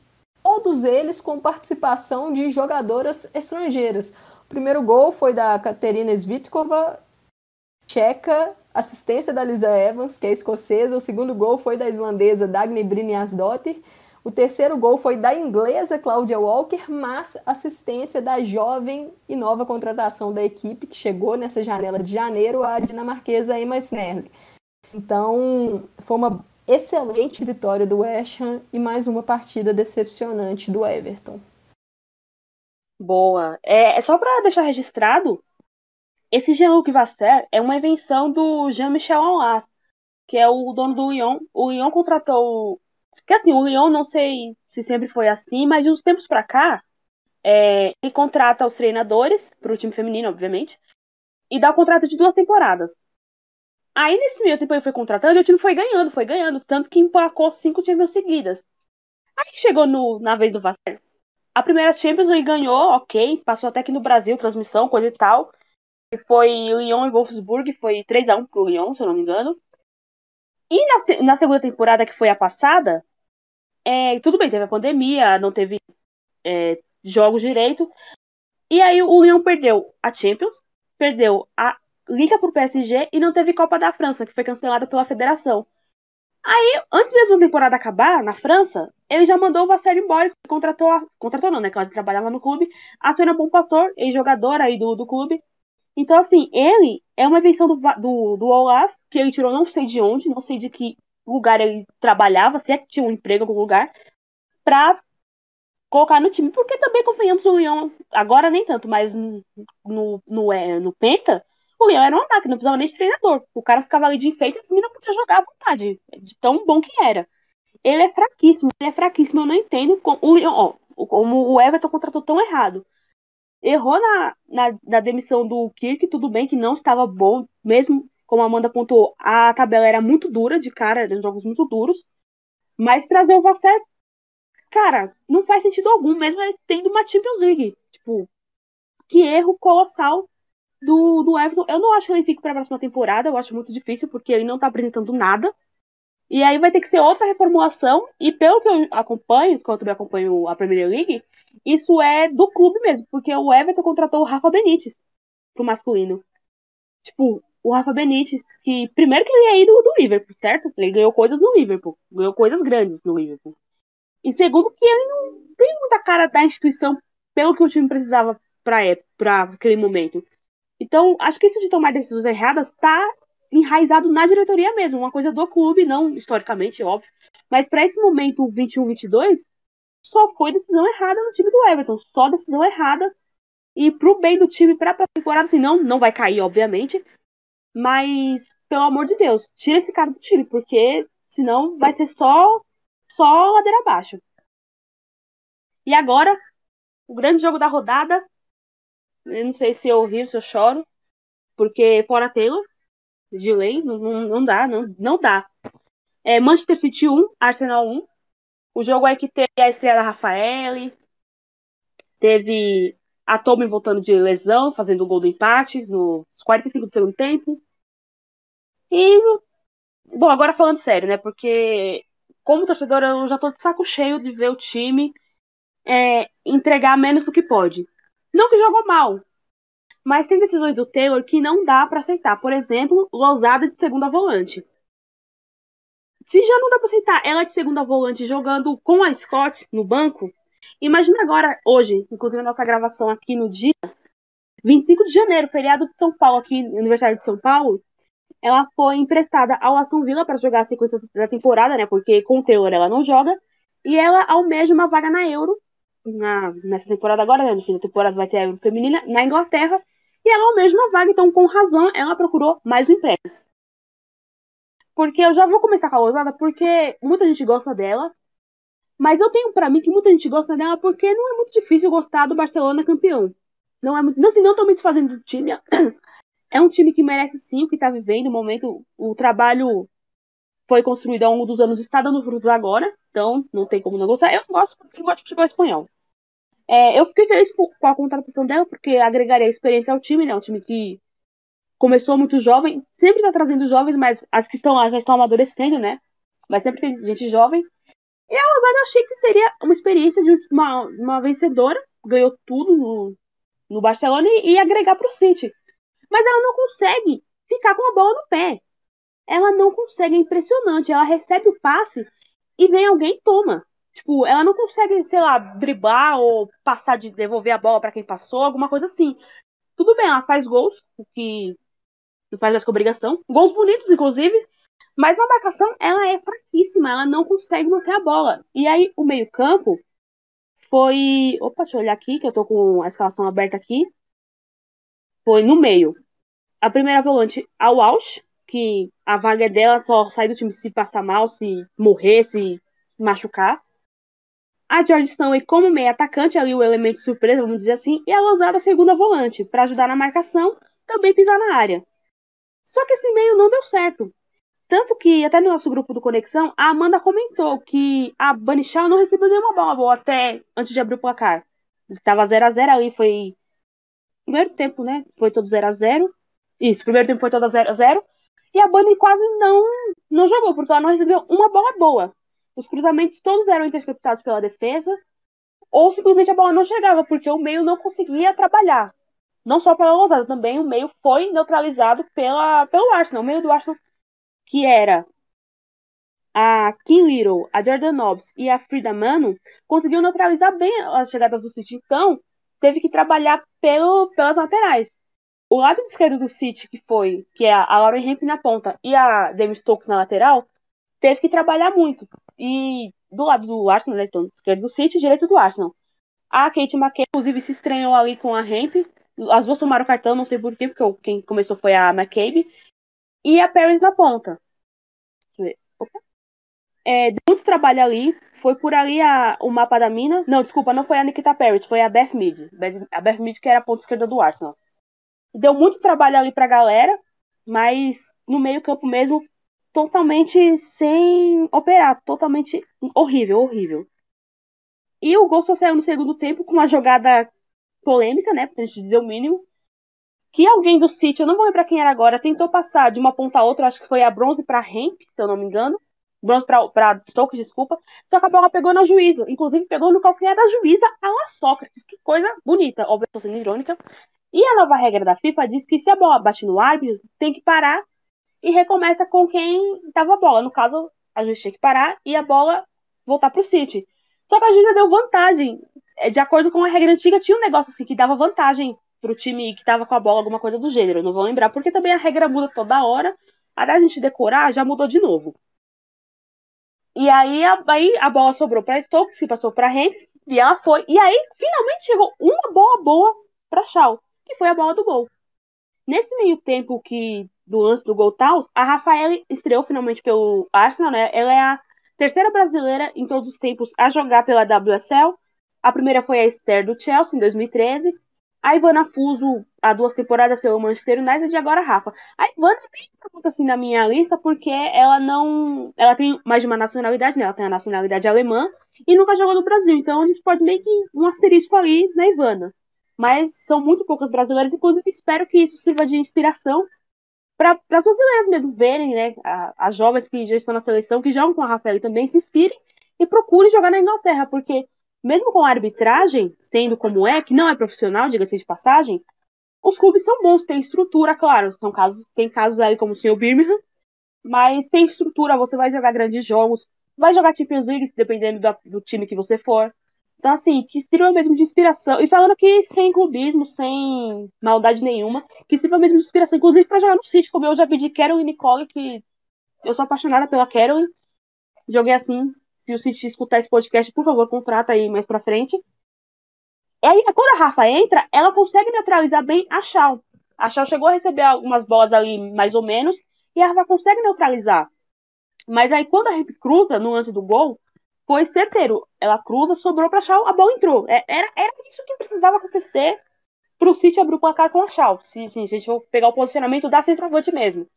todos eles com participação de jogadoras estrangeiras. O primeiro gol foi da Katerina Svitkova, tcheca, assistência da Lisa Evans, que é escocesa. O segundo gol foi da islandesa Dagny Brynjarsdottir. O terceiro gol foi da inglesa Claudia Walker, mas assistência da jovem e nova contratação da equipe, que chegou nessa janela de janeiro, a dinamarquesa Emma Snerling. Então, foi uma excelente vitória do West Ham e mais uma partida decepcionante do Everton. Boa. É, é só para deixar registrado, esse Jean-Luc Vasser é uma invenção do Jean-Michel Aulas, que é o dono do Lyon. O Lyon contratou. Que assim, o Lyon não sei se sempre foi assim, mas de uns tempos para cá, é, ele contrata os treinadores, para o time feminino, obviamente, e dá o contrato de duas temporadas. Aí nesse meio tempo ele foi contratando e o time foi ganhando, foi ganhando, tanto que empacou cinco Champions seguidas. Aí chegou no, na vez do Vasser. A primeira Champions ele ganhou, ok, passou até aqui no Brasil, transmissão, coisa e tal. E foi Lyon e Wolfsburg, foi 3x1 pro Lyon, se eu não me engano. E na, na segunda temporada, que foi a passada, é, tudo bem, teve a pandemia, não teve é, jogos direito. E aí o Lyon perdeu a Champions, perdeu a liga pro PSG e não teve Copa da França, que foi cancelada pela federação. Aí, antes mesmo da temporada acabar, na França, ele já mandou o Vasser embora, contratou, a, contratou não, né, que ela trabalhava no clube, a Sônia Bom Pastor, ex-jogadora aí do, do clube. Então, assim, ele é uma invenção do, do, do Olas, que ele tirou não sei de onde, não sei de que lugar ele trabalhava, se é que tinha um emprego em algum lugar, pra colocar no time, porque também convenhamos o Leão, agora nem tanto, mas no, no, é, no Penta, o Leão era um ataque, não precisava nem de treinador. O cara ficava ali de enfeite e as meninas podiam jogar à vontade, de tão bom que era. Ele é fraquíssimo, ele é fraquíssimo, eu não entendo como o, ó, como o Everton contratou tão errado. Errou na, na, na, demissão do Kirk, tudo bem que não estava bom, mesmo como a Amanda pontuou, a tabela era muito dura de cara, eram jogos muito duros. Mas trazer o Vasser, cara, não faz sentido algum, mesmo ele tendo uma Champions League. Tipo, que erro colossal do, do Everton. Eu não acho que ele fique para a próxima temporada, eu acho muito difícil, porque ele não tá apresentando nada. E aí vai ter que ser outra reformulação, e pelo que eu acompanho, quando eu acompanho a Premier League, isso é do clube mesmo, porque o Everton contratou o Rafa Benítez pro masculino. Tipo, o Rafa Benítez, que primeiro que ele é ídolo do Liverpool, certo? Ele ganhou coisas no Liverpool, ganhou coisas grandes no Liverpool. E segundo que ele não tem muita cara da instituição pelo que o time precisava para aquele momento. Então, acho que isso de tomar decisões erradas está enraizado na diretoria mesmo, uma coisa do clube, não historicamente, óbvio. Mas para esse momento 21-22, só foi decisão errada no time do Everton, só decisão errada. E pro bem do time para a temporada, assim, não, não vai cair, obviamente. Mas, pelo amor de Deus, tira esse cara do time, porque senão vai ser só, só ladeira abaixo. E agora, o grande jogo da rodada, eu não sei se eu rio, se eu choro. Porque fora Taylor, de lei, não, não dá, não, não dá. É Manchester City 1, Arsenal 1. O jogo aí que teve a estreia da Rafael. Teve a Tommy voltando de lesão, fazendo o gol do empate nos 45 do segundo tempo. E, bom, agora falando sério, né? Porque, como torcedor, eu já tô de saco cheio de ver o time é, entregar menos do que pode. Não que jogou mal, mas tem decisões do Taylor que não dá para aceitar. Por exemplo, Lousada de segunda volante. Se já não dá pra aceitar ela de segunda volante jogando com a Scott no banco, imagina agora, hoje, inclusive a nossa gravação aqui no dia 25 de janeiro, feriado de São Paulo, aqui no aniversário de São Paulo, ela foi emprestada ao Aston Villa para jogar a sequência da temporada, né? Porque com o Taylor ela não joga. E ela almeja uma vaga na Euro, na, nessa temporada agora, né? No fim da temporada vai ter a Euro feminina, na Inglaterra. E ela almeja uma vaga, então com razão ela procurou mais um emprego. Porque eu já vou começar com a Rosada, porque muita gente gosta dela. Mas eu tenho para mim que muita gente gosta dela porque não é muito difícil gostar do Barcelona campeão. Não é muito. Não, assim, não tô me desfazendo do time. É um time que merece sim o que tá vivendo. No momento, o trabalho foi construído ao longo dos anos, está dando frutos agora. Então, não tem como não gostar. Eu gosto porque eu gosto de futebol espanhol. É, eu fiquei feliz com a contratação dela, porque agregaria experiência ao time, né? Um time que começou muito jovem, sempre tá trazendo jovens, mas as que estão lá já estão amadurecendo, né? Mas sempre tem gente jovem. E a Rosada eu achei que seria uma experiência de uma, uma vencedora, ganhou tudo no, no Barcelona e, e agregar pro City. Mas ela não consegue ficar com a bola no pé. Ela não consegue, é impressionante. Ela recebe o passe e vem alguém e toma. Tipo, ela não consegue, sei lá, driblar ou passar de devolver a bola para quem passou, alguma coisa assim. Tudo bem, ela faz gols, o que não faz mais com obrigação. Gols bonitos, inclusive. Mas na marcação ela é fraquíssima, ela não consegue manter a bola. E aí o meio-campo foi. Opa, deixa eu olhar aqui, que eu tô com a escalação aberta aqui. Foi no meio. A primeira volante, a Walsh, que a vaga é dela só sai do time se passar mal, se morrer, se machucar. A George Stanley como meio atacante, ali o elemento surpresa, vamos dizer assim, e a Lozada segunda volante, para ajudar na marcação, também pisar na área. Só que esse meio não deu certo. Tanto que, até no nosso grupo do Conexão, a Amanda comentou que a Banichal não recebeu nenhuma bola boa até antes de abrir o placar. Tava 0 a 0 ali, foi. Primeiro tempo, né? Foi todo 0 a 0 Isso, primeiro tempo foi todo 0 a 0 E a Bunny quase não, não jogou, porque ela não recebeu uma bola boa. Os cruzamentos todos eram interceptados pela defesa, ou simplesmente a bola não chegava, porque o meio não conseguia trabalhar. Não só pela Lousada, também o meio foi neutralizado pela, pelo Arsenal. O meio do Arsenal, que era a Kim Little, a Jordan Nobbs e a Frida Mano, conseguiu neutralizar bem as chegadas do City. Então, teve que trabalhar pelo, pelas laterais. O lado esquerdo do City, que foi, que é a Lauren Hemp na ponta e a Demi Stokes na lateral, teve que trabalhar muito. E do lado do Arsenal, né, então, esquerdo do City, direito do Arsenal. A Kate McKay, inclusive, se estranhou ali com a Hemp, as duas tomaram cartão, não sei porquê, porque quem começou foi a McCabe. E a Paris na ponta. É, deu muito trabalho ali. Foi por ali a, o mapa da mina. Não, desculpa, não foi a Nikita Paris, foi a Beth Mead. A Beth Mead, que era a ponta esquerda do Arsenal. Deu muito trabalho ali pra galera, mas no meio-campo mesmo, totalmente sem operar. Totalmente horrível, horrível. E o gol só saiu no segundo tempo com uma jogada polêmica, né? Pra gente dizer o mínimo. Que alguém do City, eu não vou lembrar quem era agora, tentou passar de uma ponta a outra, acho que foi a bronze pra Hemp, se eu não me engano. Bronze pra Stokes, desculpa. Só que a bola pegou na juíza. Inclusive pegou no calcanhar da juíza a la Sócrates. Que coisa bonita. Estou sendo irônica. E a nova regra da FIFA diz que se a bola bate no árbitro, tem que parar e recomeça com quem tava a bola. No caso, a juíza tinha que parar e a bola voltar pro City. Só que a juíza deu vantagem. É, de acordo com a regra antiga, tinha um negócio assim que dava vantagem pro time que tava com a bola, alguma coisa do gênero. Não vou lembrar, porque também a regra muda toda hora. Até a gente decorar, já mudou de novo. E aí a, aí a bola sobrou para Stokes, que passou para Henry, e ela foi. E aí, finalmente chegou uma bola boa para Shaw, que foi a bola do gol. Nesse meio tempo que do lance do gol Taus, a Rafaela estreou finalmente pelo Arsenal, né? Ela é a terceira brasileira em todos os tempos a jogar pela WSL. A primeira foi a Esther do Chelsea, em 2013. A Ivana Fuso, há duas temporadas pelo Manchester United, e agora a Rafa. A Ivana nem pergunta assim na minha lista, porque ela não. Ela tem mais de uma nacionalidade, né? Ela tem a nacionalidade alemã e nunca jogou no Brasil. Então a gente pode meio que um asterisco ali na Ivana. Mas são muito poucas brasileiras, inclusive espero que isso sirva de inspiração para as brasileiras mesmo verem, né, as jovens que já estão na seleção, que jogam com a Rafael também, se inspirem e procurem jogar na Inglaterra, porque mesmo com a arbitragem, sendo como é, que não é profissional, diga-se de passagem, os clubes são bons, tem estrutura, claro, são casos, tem casos aí como o Sr. Birmingham, mas tem estrutura, você vai jogar grandes jogos, vai jogar Champions League, dependendo do, do time que você for. Então, assim, que sirva mesmo de inspiração. E falando que sem clubismo, sem maldade nenhuma, que sirva mesmo de inspiração, inclusive para jogar no City, como eu já de Carol e Nicole, que eu sou apaixonada pela Carol. Joguei assim. Se o City escutar esse podcast, por favor, contrata aí mais pra frente. E aí, quando a Rafa entra, ela consegue neutralizar bem a Shaw. A Shaw chegou a receber algumas bolas ali, mais ou menos, e a Rafa consegue neutralizar. Mas aí, quando a Rafa cruza no lance do gol, foi certeiro. Ela cruza, sobrou pra Shaw, a bola entrou. É, era, era isso que precisava acontecer pro City abrir o placar com a Shaw. Se, se, a gente for pegar o posicionamento da centroavante mesmo.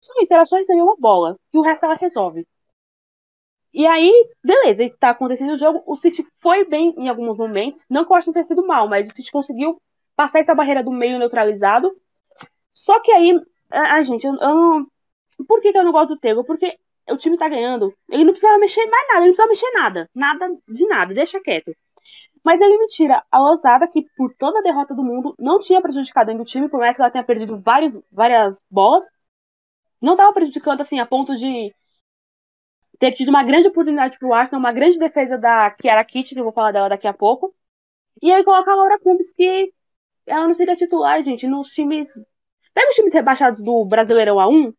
Só isso, ela só recebeu uma bola. E o resto ela resolve. E aí, beleza, tá acontecendo o jogo. O City foi bem em alguns momentos. Não que eu acho que tenha sido mal, mas o City conseguiu passar essa barreira do meio neutralizado. Só que aí, a, a gente, eu, eu. Por que, que eu não gosto do Tego? Porque o time tá ganhando. Ele não precisava mexer mais nada, ele não precisava mexer nada. Nada de nada, deixa quieto. Mas ele me tira a Losada, que por toda a derrota do mundo, não tinha prejudicado ainda o time, por mais que ela tenha perdido vários, várias bolas. Não tava prejudicando, assim, a ponto de ter tido uma grande oportunidade pro Arsenal, uma grande defesa da Kiara Kitty, que eu vou falar dela daqui a pouco. E aí coloca a Laura Cumbs, que ela não seria titular, gente, nos times... Pega os times rebaixados do Brasileirão A1, eu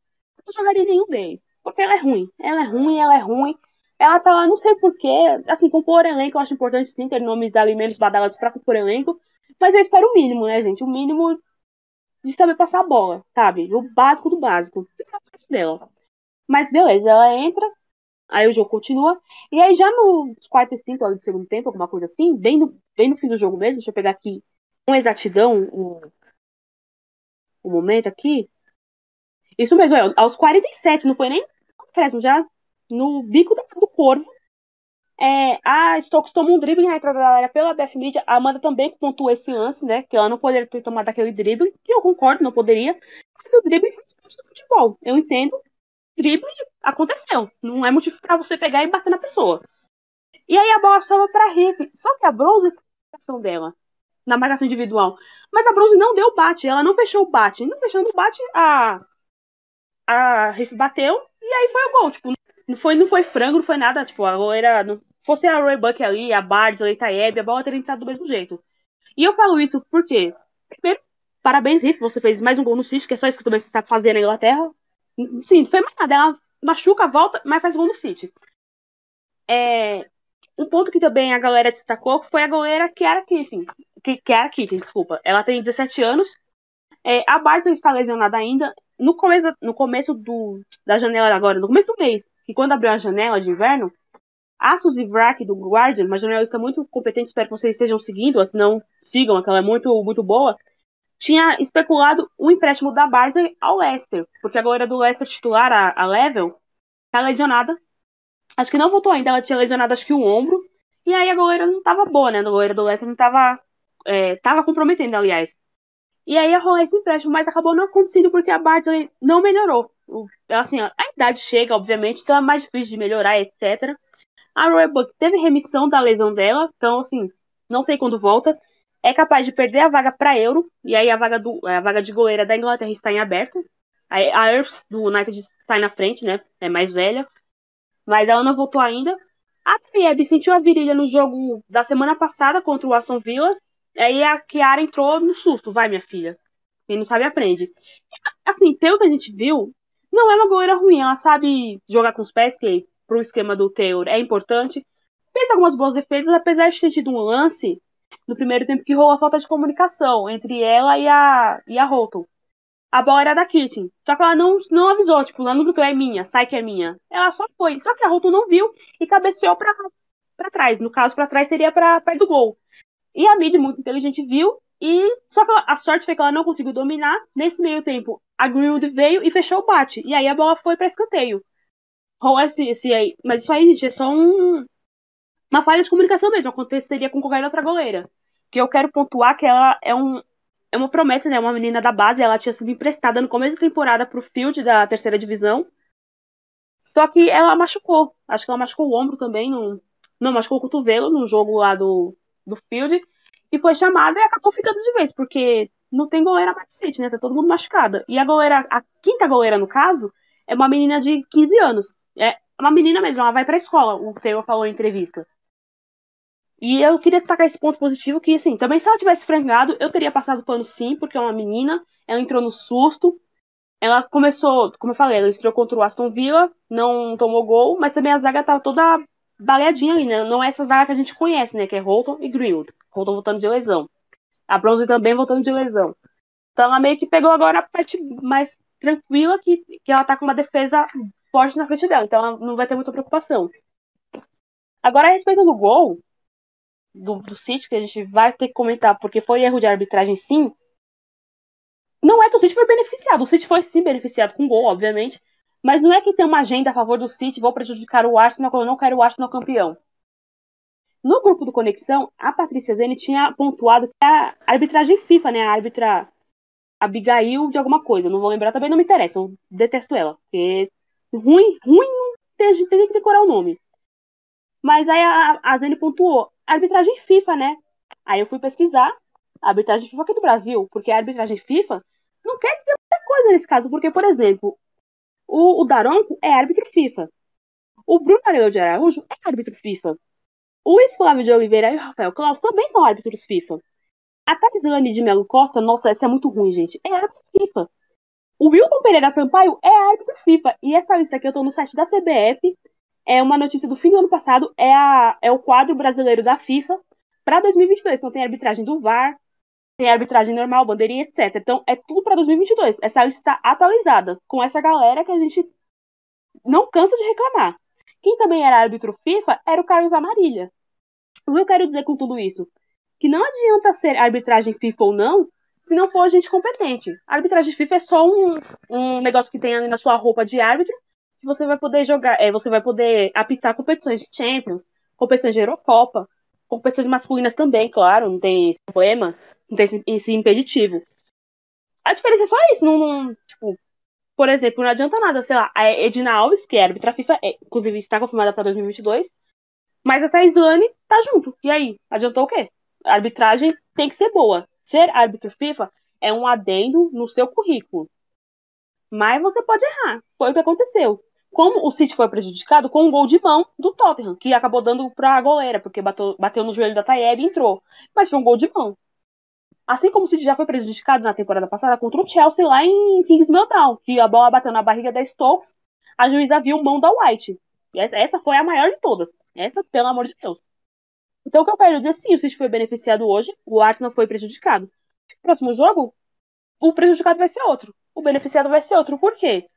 não jogaria nenhum deles. Porque ela é ruim. Ela é ruim, ela é ruim. Ela tá lá, não sei porquê. Assim, compor elenco, eu acho importante sim ter nomes ali menos badalados pra compor elenco. Mas eu espero o mínimo, né, gente? O mínimo de saber passar a bola, sabe? O básico do básico. dela. Mas beleza, ela entra, aí o jogo continua. E aí já nos 45 horas do segundo tempo, alguma coisa assim, bem no, bem no fim do jogo mesmo, deixa eu pegar aqui com exatidão o, o momento aqui. Isso mesmo, é, aos 47, não foi nem acréscimo, já no bico do corvo. É, a Stokes toma um drible na entrada da área pela BF Media. A Amanda também pontua esse lance, né? Que ela não poderia ter tomado aquele drible, que eu concordo, não poderia. Mas o drible faz parte do futebol. Eu entendo. Drible aconteceu. Não é motivo para você pegar e bater na pessoa. E aí a bola sobe pra Riff. Só que a Bronze a ação dela na marcação individual. Mas a Bronze não deu bate. Ela não fechou o bate. Não fechando o bate, a a Riff bateu e aí foi o gol. Tipo, não foi, não foi frango, não foi nada. Tipo, a goleira. Não, fosse a Roy Buck ali, a Bard, a Leitaeb, a bola teria entrado do mesmo jeito. E eu falo isso porque, primeiro, parabéns, Riff, você fez mais um gol no City, que é só isso que também você sabe fazer na Inglaterra. Sim, foi mais nada. Ela machuca, volta, mas faz gol no City. É, um ponto que também a galera destacou foi a goleira Kiara Kiffin. Que, Kiara Kiffin, desculpa. Ela tem 17 anos. É, a Barton está lesionada ainda no começo, no começo do, da janela agora, no começo do mês, que quando abriu a janela de inverno, a Suzy Vrack do Guardian, uma jornalista muito competente, espero que vocês estejam seguindo, se não sigam, que ela é muito, muito boa, tinha especulado o empréstimo da Bardi ao Leicester, porque agora do Leicester titular, a, a Level, tá lesionada. Acho que não voltou ainda, ela tinha lesionado acho que o ombro, e aí a goleira não tava boa, né? A goleira do Leicester não tava, é, tava comprometendo, aliás. E aí rolou esse empréstimo, mas acabou não acontecendo porque a Bartley não melhorou. Assim, a idade chega, obviamente, então é mais difícil de melhorar, etc. A Roebuck teve remissão da lesão dela, então, assim, não sei quando volta. É capaz de perder a vaga para Euro, e aí a vaga, do, a vaga de goleira da Inglaterra está em aberto. A Earth do United sai na frente, né? É mais velha. Mas ela não voltou ainda. A Trieb sentiu a virilha no jogo da semana passada contra o Aston Villa Aí a Kiara entrou no susto, vai, minha filha. Quem não sabe, aprende. Assim, pelo que a gente viu, não é uma goleira ruim. Ela sabe jogar com os pés, que pro esquema do Taylor é importante. Fez algumas boas defesas, apesar de ter tido um lance no primeiro tempo que rolou a falta de comunicação entre ela e a, e a Holton. A bola era da Kitten. Só que ela não, não avisou, tipo, lá no grupo é minha, sai que é minha. Ela só foi. Só que a Holton não viu e cabeceou pra, pra trás. No caso, pra trás seria pra perto do gol. E a mídia muito inteligente viu, e só que a sorte foi que ela não conseguiu dominar. Nesse meio tempo, a Greenwood veio e fechou o bate. E aí a bola foi para escanteio. Esse, esse aí. Mas isso aí, gente, é só um, uma falha de comunicação mesmo. Aconteceria com qualquer outra goleira. Que eu quero pontuar que ela é um, é uma promessa, né? Uma menina da base, ela tinha sido emprestada no começo da temporada pro Field da terceira divisão. Só que ela machucou. Acho que ela machucou o ombro também. No... Não, machucou o cotovelo no jogo lá do, do Field. E foi chamada e acabou ficando de vez, porque não tem goleira mais City, né? Tá todo mundo machucada. E a goleira, a quinta goleira, no caso, é uma menina de 15 anos. É uma menina mesmo, ela vai pra escola, o Taylor falou em entrevista. E eu queria destacar esse ponto positivo que, assim, também se ela tivesse frangado, eu teria passado pano sim, porque é uma menina, ela entrou no susto, ela começou, como eu falei, ela estreou contra o Aston Villa, não tomou gol, mas também a zaga tava toda baleadinha ali, né? Não é essa zaga que a gente conhece, né? Que é Holton e Greenwood. Holton voltando de lesão. A Bronze também voltando de lesão. Então ela meio que pegou agora a parte mais tranquila, que, que ela tá com uma defesa forte na frente dela. Então ela não vai ter muita preocupação. Agora, a respeito do gol, do, do City, que a gente vai ter que comentar, porque foi erro de arbitragem sim. Não é que o City foi beneficiado. O City foi sim beneficiado com gol, obviamente. Mas não é que tem uma agenda a favor do City, vou prejudicar o Arsenal quando eu não quero o Arsenal campeão. No grupo do Conexão, a Patrícia Zene tinha pontuado que a arbitragem FIFA, né, a árbitra Abigail de alguma coisa, não vou lembrar também, não me interessa, eu detesto ela, porque ruim, ruim, tem, tem que decorar o nome. Mas aí a, a Zene pontuou, arbitragem FIFA, né? Aí eu fui pesquisar, a arbitragem FIFA aqui do Brasil, porque a arbitragem FIFA não quer dizer muita coisa nesse caso, porque, por exemplo, o, o Daronco é árbitro FIFA. O Bruno Aurelio de Araújo é árbitro FIFA. O Luiz Flávio de Oliveira e o Rafael Claus também são árbitros FIFA. A Tarzane de Melo Costa, nossa, essa é muito ruim, gente, é árbitro FIFA. O Wilton Pereira Sampaio é árbitro FIFA. E essa lista aqui eu tô no site da CBF. É uma notícia do fim do ano passado. É, a, é o quadro brasileiro da FIFA para 2022. Então tem arbitragem do VAR, tem arbitragem normal, bandeirinha, etc. Então é tudo para 2022. Essa lista está atualizada com essa galera que a gente não cansa de reclamar. Quem também era árbitro FIFA era o Carlos Amarilha. O que eu quero dizer com tudo isso? Que não adianta ser arbitragem FIFA ou não, se não for gente competente. A arbitragem FIFA é só um, um negócio que tem ali na sua roupa de árbitro, que você vai poder jogar, é, você vai poder apitar competições de Champions, competições de Eurocopa, competições masculinas também, claro, não tem esse problema, não tem esse, esse impeditivo. A diferença é só isso, não, não, tipo, por exemplo, não adianta nada, sei lá, a Edna Alves, que é árbitra FIFA, é, inclusive está confirmada para 2022, mas a Taislane tá junto. E aí, adiantou o quê? A arbitragem tem que ser boa. Ser árbitro FIFA é um adendo no seu currículo. Mas você pode errar. Foi o que aconteceu. Como o City foi prejudicado com um gol de mão do Tottenham, que acabou dando para a goleira, porque bateu, bateu no joelho da Tayeb e entrou. Mas foi um gol de mão. Assim como o City já foi prejudicado na temporada passada contra o Chelsea lá em Kings Meltdown, que a bola bateu na barriga da Stokes, a juíza viu mão da White. Essa foi a maior de todas. Essa, pelo amor de Deus. Então, o que eu quero dizer, sim, o City foi beneficiado hoje, o Arsenal foi prejudicado. Próximo jogo, o prejudicado vai ser outro. O beneficiado vai ser outro. Por quê?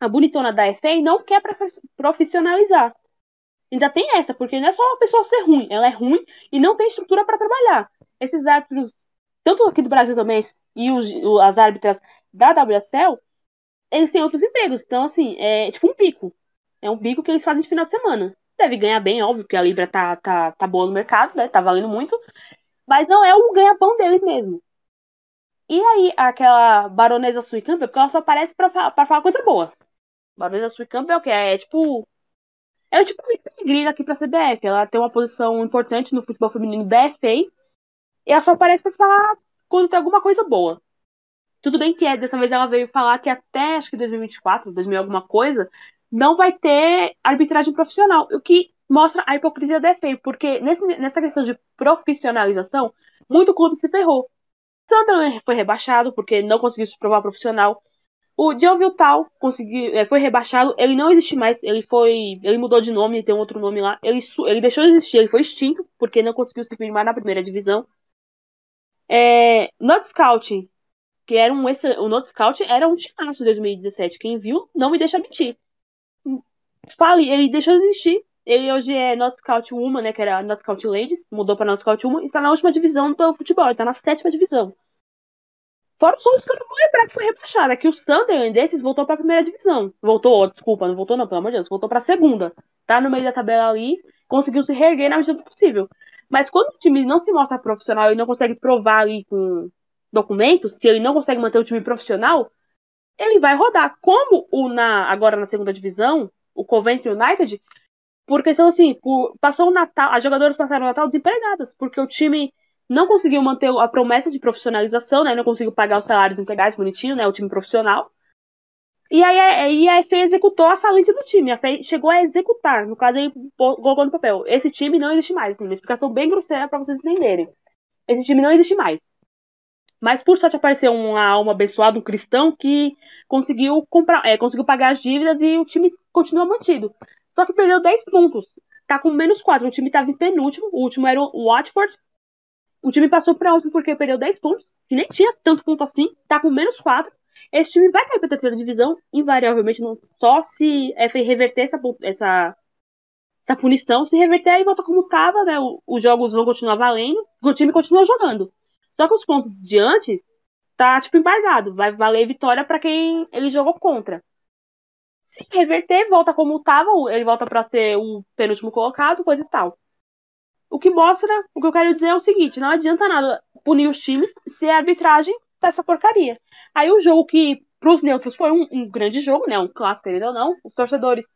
A bonitona da FA não quer profissionalizar. Ainda tem essa, porque não é só uma pessoa ser ruim, ela é ruim e não tem estrutura para trabalhar. Esses árbitros, tanto aqui do Brasil também, e os, as árbitras da WSL, eles têm outros empregos. Então, assim, é tipo um pico. É um bico que eles fazem de final de semana deve ganhar bem, óbvio, porque a Libra tá, tá, tá boa no mercado, né? Tá valendo muito. Mas não é o ganha-pão deles mesmo. E aí, aquela baronesa Sui Campbell, porque ela só aparece pra, pra falar coisa boa. Sui Campbell é o que? É tipo. É tipo uma aqui pra CBF. Ela tem uma posição importante no futebol feminino da FA. E ela só aparece pra falar quando tem alguma coisa boa. Tudo bem que é, dessa vez ela veio falar que até acho que 2024, 2000 alguma coisa, não vai ter arbitragem profissional, o que mostra a hipocrisia da FA, porque nesse, nessa questão de profissionalização, muito clube se ferrou. Sunderland foi rebaixado porque não conseguiu se provar profissional. O John Viltal conseguiu, é, foi rebaixado, ele não existe mais, ele foi, ele mudou de nome, tem outro nome lá. Ele, ele deixou de existir, ele foi extinto porque não conseguiu se firmar na primeira divisão. É, Not Scout, que era um o Not Scout era um timaço em 2017. Quem viu não me deixa mentir fale, ele deixou de existir. Ele hoje é Not Scout Woman, né? Que era Not Scout Ladies, mudou para Not Scout Woman, está na última divisão do futebol, está na sétima divisão. Fora os outros que eu não vou lembrar que foi rebaixado. É que o Sunderland desses voltou para a primeira divisão. Voltou, desculpa, não voltou não, pelo amor de Deus, voltou para a segunda. Tá no meio da tabela ali, conseguiu se reerguer na medida do possível. Mas quando o time não se mostra profissional e não consegue provar ali com documentos, que ele não consegue manter o time profissional, ele vai rodar. Como o na agora na segunda divisão, o Coventry United, por questão assim, por, passou o Natal, as jogadoras passaram o Natal desempregadas, porque o time não conseguiu manter a promessa de profissionalização, né? Não conseguiu pagar os salários integrais bonitinho, né? O time profissional. E aí, aí a FA executou a falência do time. A FA chegou a executar. No caso, aí colocou no papel. Esse time não existe mais. Uma explicação bem grosseira para vocês entenderem. Esse time não existe mais. Mas por sorte apareceu uma alma abençoada, um cristão, que conseguiu comprar, é, conseguiu pagar as dívidas e o time continua mantido. Só que perdeu 10 pontos. Tá com menos 4. O time estava em penúltimo. O último era o Watford. O time passou para último porque perdeu 10 pontos. Que nem tinha tanto ponto assim. Tá com menos 4. Esse time vai cair para a terceira divisão, invariavelmente, não, só se é, reverter essa, essa, essa punição. Se reverter, aí volta como estava, né? O, os jogos vão continuar valendo, o time continua jogando. Só que os pontos de antes tá, tipo, embargado. Vai valer vitória para quem ele jogou contra. Se reverter, volta como estava, ele volta para ser o penúltimo colocado, coisa e tal. O que mostra, o que eu quero dizer é o seguinte: não adianta nada punir os times se a arbitragem tá essa porcaria. Aí o jogo que pros neutros foi um, um grande jogo, né? Um clássico, querido ou não. Os torcedores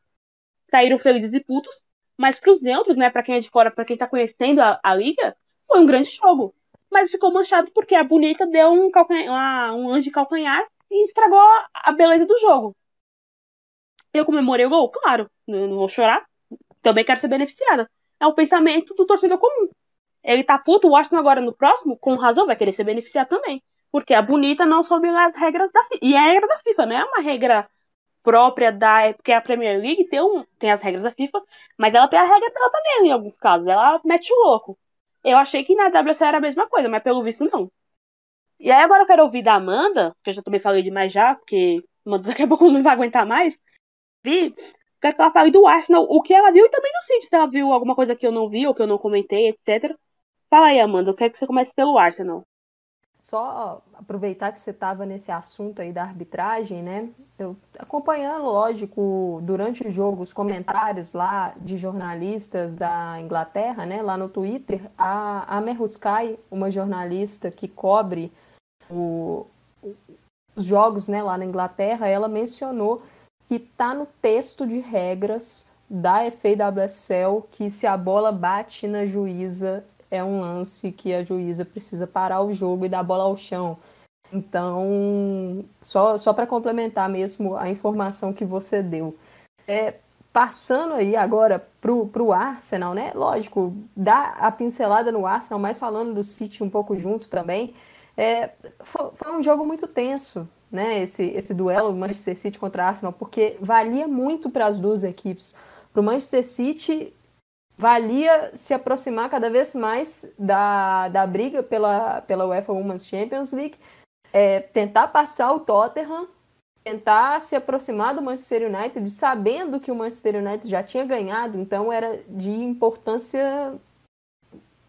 saíram felizes e putos. Mas pros neutros, né? Pra quem é de fora, pra quem tá conhecendo a, a liga, foi um grande jogo. Mas ficou manchado porque a bonita deu um, uma, um anjo de calcanhar e estragou a beleza do jogo. Eu comemorei o gol? Claro, não, não vou chorar. Também quero ser beneficiada. É o pensamento do torcedor comum. Ele tá puto, o Arsenal agora no próximo, com razão, vai querer ser beneficiado também. Porque a bonita não soube as regras da FIFA. E é a regra da FIFA, não é uma regra própria da. Porque a Premier League tem, um, tem as regras da FIFA, mas ela tem a regra dela também, em alguns casos. Ela mete o louco. Eu achei que na WC era a mesma coisa, mas pelo visto não. E aí agora eu quero ouvir da Amanda, que eu já também falei demais já, porque daqui a pouco não vai aguentar mais. Vi, quero que ela fale do Arsenal, o que ela viu e também do City, se ela viu alguma coisa que eu não vi ou que eu não comentei, etc. Fala aí, Amanda, eu quero que você comece pelo Arsenal. Só aproveitar que você estava nesse assunto aí da arbitragem, né? Eu acompanhando, lógico, durante o jogo, os comentários lá de jornalistas da Inglaterra, né? Lá no Twitter, a, a Meruskai, uma jornalista que cobre o, os jogos né, lá na Inglaterra, ela mencionou que está no texto de regras da FAWSL que se a bola bate na juíza é um lance que a juíza precisa parar o jogo e dar a bola ao chão. Então, só, só para complementar mesmo a informação que você deu. É, passando aí agora para o Arsenal, né? Lógico, dá a pincelada no Arsenal, mas falando do City um pouco junto também. É, foi, foi, um jogo muito tenso, né? Esse, esse duelo Manchester City contra Arsenal, porque valia muito para as duas equipes. Para o Manchester City, valia se aproximar cada vez mais da, da briga pela, pela UEFA Women's Champions League, é, tentar passar o Tottenham, tentar se aproximar do Manchester United, sabendo que o Manchester United já tinha ganhado, então era de importância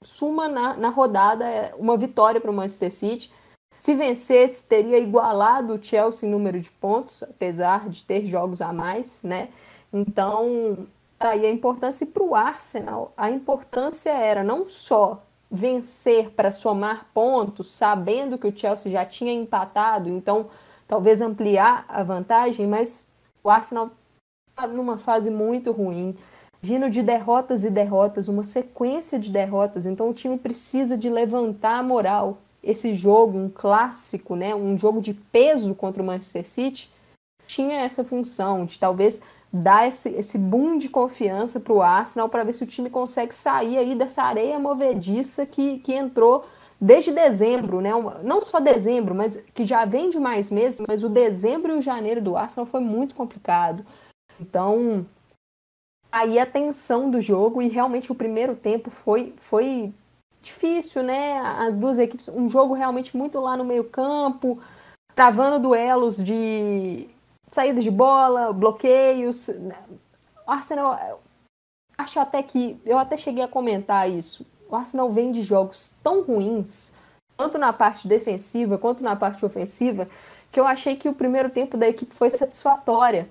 suma na, na rodada é, uma vitória para o Manchester City. Se vencesse, teria igualado o Chelsea em número de pontos, apesar de ter jogos a mais, né? Então, aí a importância para o Arsenal, a importância era não só vencer para somar pontos, sabendo que o Chelsea já tinha empatado, então talvez ampliar a vantagem, mas o Arsenal está numa fase muito ruim, vindo de derrotas e derrotas, uma sequência de derrotas, então o time precisa de levantar a moral. Esse jogo, um clássico, né, um jogo de peso contra o Manchester City, tinha essa função de talvez dar esse, esse boom de confiança para o Arsenal para ver se o time consegue sair aí dessa areia movediça que, que entrou desde dezembro, né? Não só dezembro, mas que já vem de mais meses, mas o dezembro e o janeiro do Arsenal foi muito complicado. Então, aí a tensão do jogo e realmente o primeiro tempo foi, foi difícil, né? As duas equipes, um jogo realmente muito lá no meio-campo, travando duelos de saída de bola, bloqueios. O Arsenal, acho até que eu até cheguei a comentar isso. O Arsenal vem de jogos tão ruins, tanto na parte defensiva quanto na parte ofensiva, que eu achei que o primeiro tempo da equipe foi satisfatória.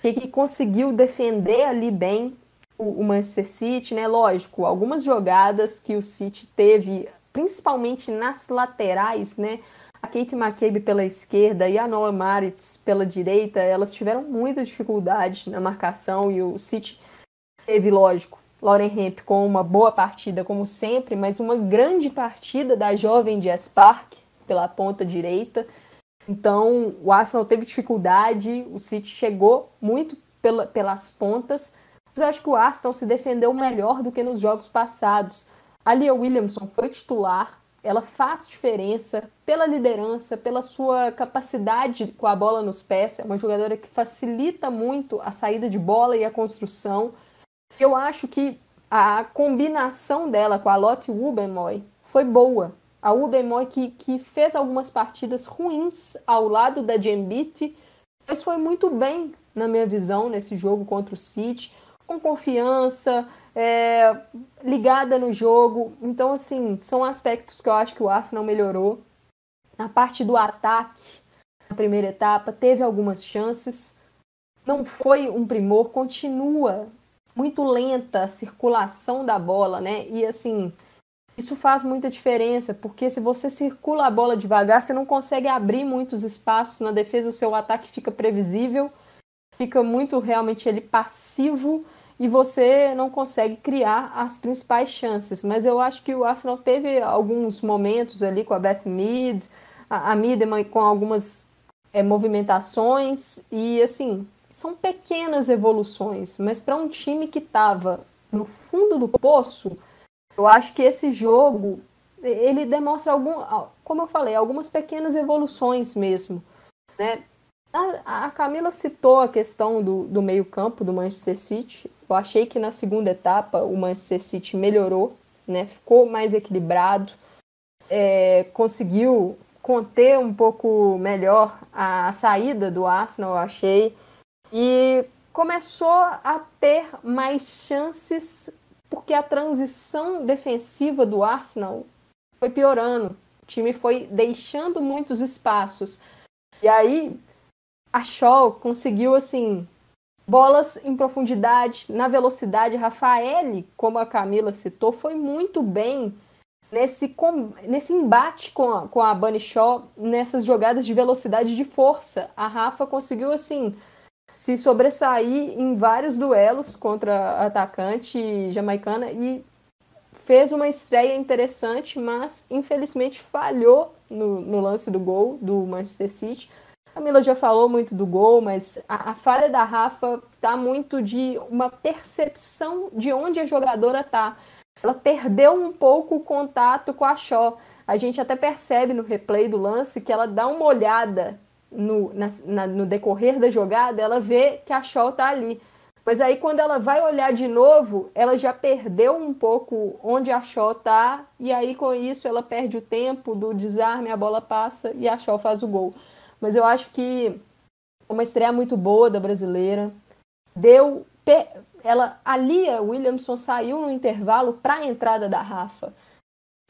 Que conseguiu defender ali bem o Manchester City, né? Lógico, algumas jogadas que o City teve, principalmente nas laterais, né? a Kate McCabe pela esquerda e a Noah Maritz pela direita, elas tiveram muita dificuldade na marcação e o City teve, lógico, Lauren Hemp com uma boa partida, como sempre, mas uma grande partida da jovem Jess Park pela ponta direita. Então, o Arsenal teve dificuldade, o City chegou muito pela, pelas pontas, mas eu acho que o Arsenal se defendeu melhor do que nos jogos passados. A Lia Williamson foi titular, ela faz diferença pela liderança, pela sua capacidade com a bola nos pés. É uma jogadora que facilita muito a saída de bola e a construção. Eu acho que a combinação dela com a Lotte Ubemoy foi boa. A Ubemoy que, que fez algumas partidas ruins ao lado da Jembit, mas foi muito bem, na minha visão, nesse jogo contra o City, com confiança, é, ligada no jogo. Então, assim, são aspectos que eu acho que o Arsenal melhorou. Na parte do ataque, na primeira etapa, teve algumas chances. Não foi um primor, continua muito lenta a circulação da bola, né? E assim, isso faz muita diferença, porque se você circula a bola devagar, você não consegue abrir muitos espaços na defesa, o seu ataque fica previsível, fica muito realmente ele passivo e você não consegue criar as principais chances. Mas eu acho que o Arsenal teve alguns momentos ali com a Beth Mead, a, a com algumas é, movimentações e assim são pequenas evoluções, mas para um time que estava no fundo do poço, eu acho que esse jogo ele demonstra algum, como eu falei, algumas pequenas evoluções mesmo, né? A, a Camila citou a questão do, do meio campo do Manchester City. Eu achei que na segunda etapa o Manchester City melhorou, né? Ficou mais equilibrado, é, conseguiu conter um pouco melhor a, a saída do Arsenal, eu achei e começou a ter mais chances porque a transição defensiva do Arsenal foi piorando. O time foi deixando muitos espaços. E aí a Shaw conseguiu assim bolas em profundidade, na velocidade. Rafael, como a Camila citou, foi muito bem nesse, nesse embate com a, com a Bunny Shaw, nessas jogadas de velocidade e de força. A Rafa conseguiu assim se sobressair em vários duelos contra atacante jamaicana e fez uma estreia interessante, mas infelizmente falhou no, no lance do gol do Manchester City. A Mila já falou muito do gol, mas a, a falha da Rafa tá muito de uma percepção de onde a jogadora tá. Ela perdeu um pouco o contato com a Shaw. A gente até percebe no replay do lance que ela dá uma olhada no, na, na, no decorrer da jogada, ela vê que a Shaw tá ali. Mas aí quando ela vai olhar de novo, ela já perdeu um pouco onde a Shaw tá, e aí com isso ela perde o tempo do desarme, a bola passa e a Shaw faz o gol. Mas eu acho que uma estreia muito boa da brasileira. Deu ela a Lia Williamson saiu no intervalo para a entrada da Rafa.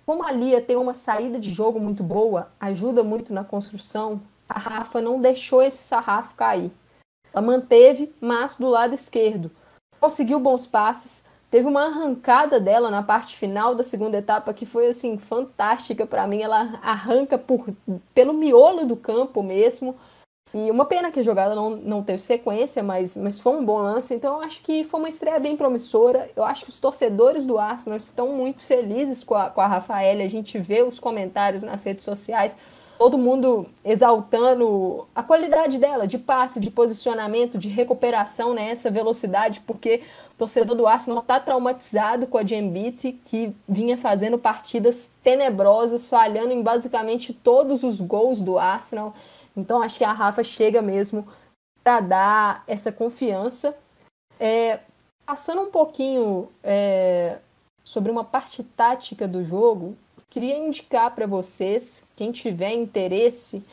Como a Lia tem uma saída de jogo muito boa, ajuda muito na construção, a Rafa não deixou esse sarrafo cair. Ela manteve, mas do lado esquerdo. Conseguiu bons passes. Teve uma arrancada dela na parte final da segunda etapa que foi assim fantástica para mim. Ela arranca por, pelo miolo do campo mesmo. E uma pena que a jogada não, não teve sequência, mas, mas foi um bom lance. Então eu acho que foi uma estreia bem promissora. Eu acho que os torcedores do Arsenal estão muito felizes com a, com a Rafaela. A gente vê os comentários nas redes sociais todo mundo exaltando a qualidade dela, de passe, de posicionamento, de recuperação nessa né, velocidade, porque o torcedor do Arsenal está traumatizado com a Gambit, que vinha fazendo partidas tenebrosas, falhando em basicamente todos os gols do Arsenal. Então acho que a Rafa chega mesmo para dar essa confiança. É, passando um pouquinho é, sobre uma parte tática do jogo, queria indicar para vocês, quem tiver interesse,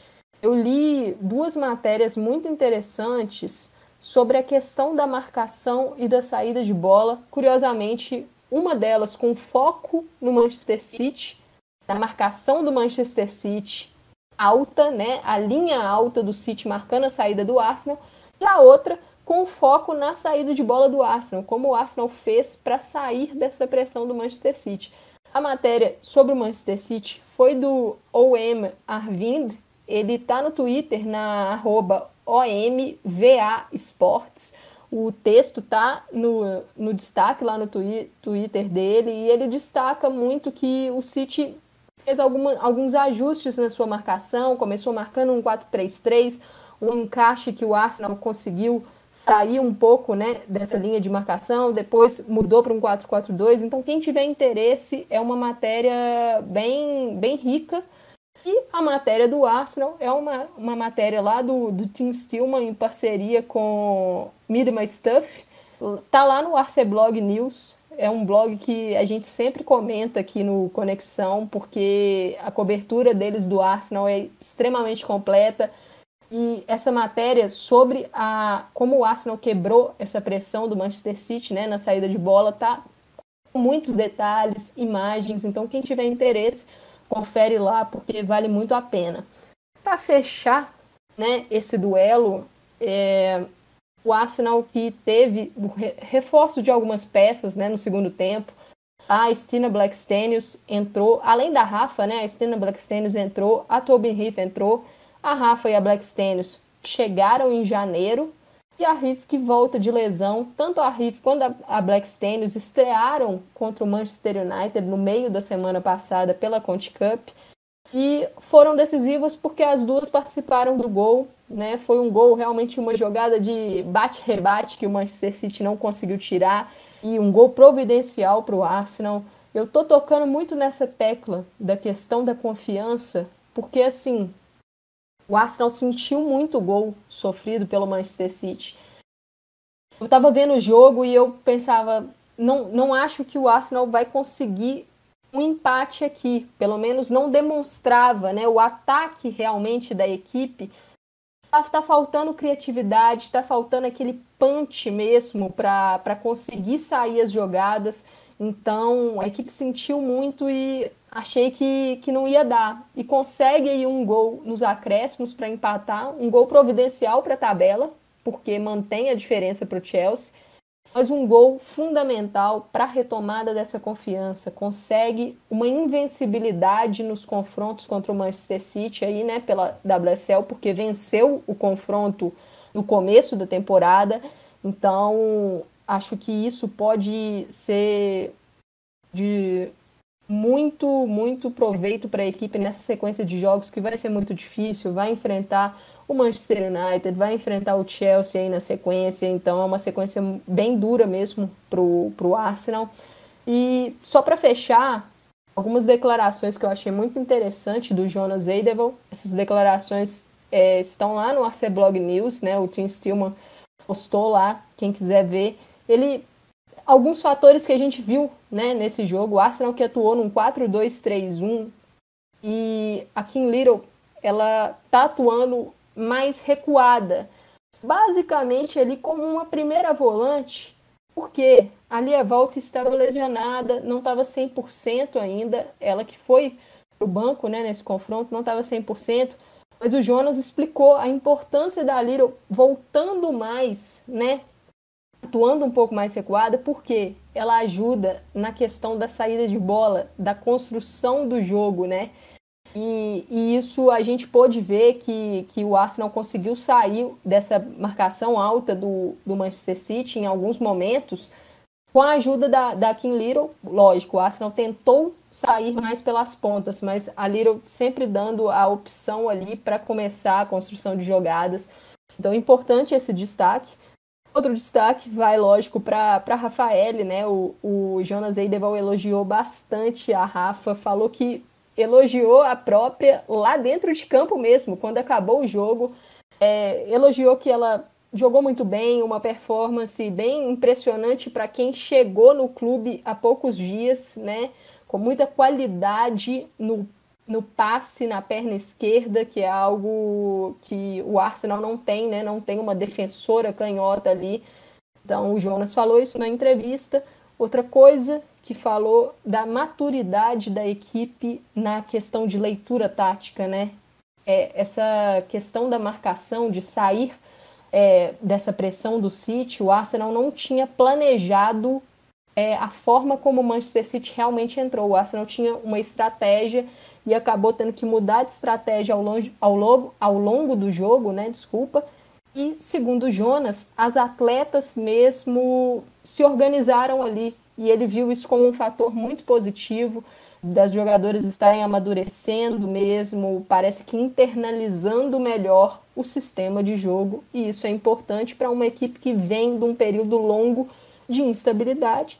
eu li duas matérias muito interessantes sobre a questão da marcação e da saída de bola. Curiosamente, uma delas com foco no Manchester City, na marcação do Manchester City alta, né, a linha alta do City marcando a saída do Arsenal, e a outra com foco na saída de bola do Arsenal, como o Arsenal fez para sair dessa pressão do Manchester City. A matéria sobre o Manchester City foi do OM Arvind, ele tá no Twitter na arroba OMVA Sports. O texto tá no, no destaque lá no twi Twitter dele e ele destaca muito que o City fez alguma, alguns ajustes na sua marcação, começou marcando um 4-3-3, um encaixe que o Arsenal conseguiu sair um pouco né, dessa linha de marcação, depois mudou para um 4-4-2. Então, quem tiver interesse, é uma matéria bem, bem rica. E a matéria do Arsenal é uma, uma matéria lá do, do Tim Stillman em parceria com Midma Stuff. Tá lá no Arceblog News. É um blog que a gente sempre comenta aqui no Conexão, porque a cobertura deles do Arsenal é extremamente completa e essa matéria sobre a como o Arsenal quebrou essa pressão do Manchester City né, na saída de bola tá com muitos detalhes, imagens. Então, quem tiver interesse, confere lá, porque vale muito a pena. Para fechar né, esse duelo, é, o Arsenal que teve o reforço de algumas peças né, no segundo tempo. A Stina Blackstenius entrou, além da Rafa, né? A Stina Blackstenius entrou, a Tobin Heath entrou. A Rafa e a Blackstenius chegaram em janeiro e a Riff que volta de lesão. Tanto a Riff quanto a Blackstenius estrearam contra o Manchester United no meio da semana passada pela Conte Cup e foram decisivas porque as duas participaram do gol. Né? Foi um gol realmente uma jogada de bate-rebate que o Manchester City não conseguiu tirar e um gol providencial para o Arsenal. Eu tô tocando muito nessa tecla da questão da confiança, porque assim, o Arsenal sentiu muito o gol sofrido pelo Manchester City. Eu estava vendo o jogo e eu pensava, não, não acho que o Arsenal vai conseguir um empate aqui. Pelo menos não demonstrava, né? O ataque realmente da equipe está tá faltando criatividade, está faltando aquele punch mesmo para conseguir sair as jogadas. Então a equipe sentiu muito e achei que, que não ia dar. E consegue aí um gol nos acréscimos para empatar, um gol providencial para a tabela, porque mantém a diferença para o Chelsea, mas um gol fundamental para a retomada dessa confiança. Consegue uma invencibilidade nos confrontos contra o Manchester City aí, né, pela WSL, porque venceu o confronto no começo da temporada. Então, acho que isso pode ser de muito, muito proveito para a equipe nessa sequência de jogos que vai ser muito difícil, vai enfrentar o Manchester United, vai enfrentar o Chelsea aí na sequência, então é uma sequência bem dura mesmo para o Arsenal. E só para fechar, algumas declarações que eu achei muito interessante do Jonas Eideval, essas declarações é, estão lá no Arceblog News, né, o Tim Stillman postou lá, quem quiser ver. Ele alguns fatores que a gente viu né, nesse jogo. O Arsenal que atuou num 4-2-3-1 e a Kim Little ela tá atuando mais recuada. Basicamente ali como uma primeira volante, porque a Lia Volta estava lesionada, não estava 100% ainda, ela que foi pro banco né, nesse confronto, não estava 100%, mas o Jonas explicou a importância da Little voltando mais, né, atuando um pouco mais recuada, porque ela ajuda na questão da saída de bola, da construção do jogo, né? E, e, isso a gente pôde ver que, que o Arsenal conseguiu sair dessa marcação alta do, do Manchester City em alguns momentos com a ajuda da, da Kim Little. Lógico, o Arsenal tentou sair mais pelas pontas, mas a Little sempre dando a opção ali para começar a construção de jogadas. Então, importante esse destaque. Outro destaque vai, lógico, para Rafael, né? O, o Jonas Eideval elogiou bastante a Rafa, falou que elogiou a própria lá dentro de campo mesmo, quando acabou o jogo. É, elogiou que ela jogou muito bem, uma performance bem impressionante para quem chegou no clube há poucos dias, né? Com muita qualidade no no passe na perna esquerda, que é algo que o Arsenal não tem, né? Não tem uma defensora canhota ali. Então o Jonas falou isso na entrevista. Outra coisa que falou da maturidade da equipe na questão de leitura tática, né? É, essa questão da marcação, de sair é, dessa pressão do City, o Arsenal não tinha planejado é, a forma como o Manchester City realmente entrou. O Arsenal tinha uma estratégia e acabou tendo que mudar de estratégia ao, longe, ao, longo, ao longo do jogo, né? Desculpa. E, segundo Jonas, as atletas mesmo se organizaram ali e ele viu isso como um fator muito positivo das jogadoras estarem amadurecendo mesmo, parece que internalizando melhor o sistema de jogo, e isso é importante para uma equipe que vem de um período longo de instabilidade.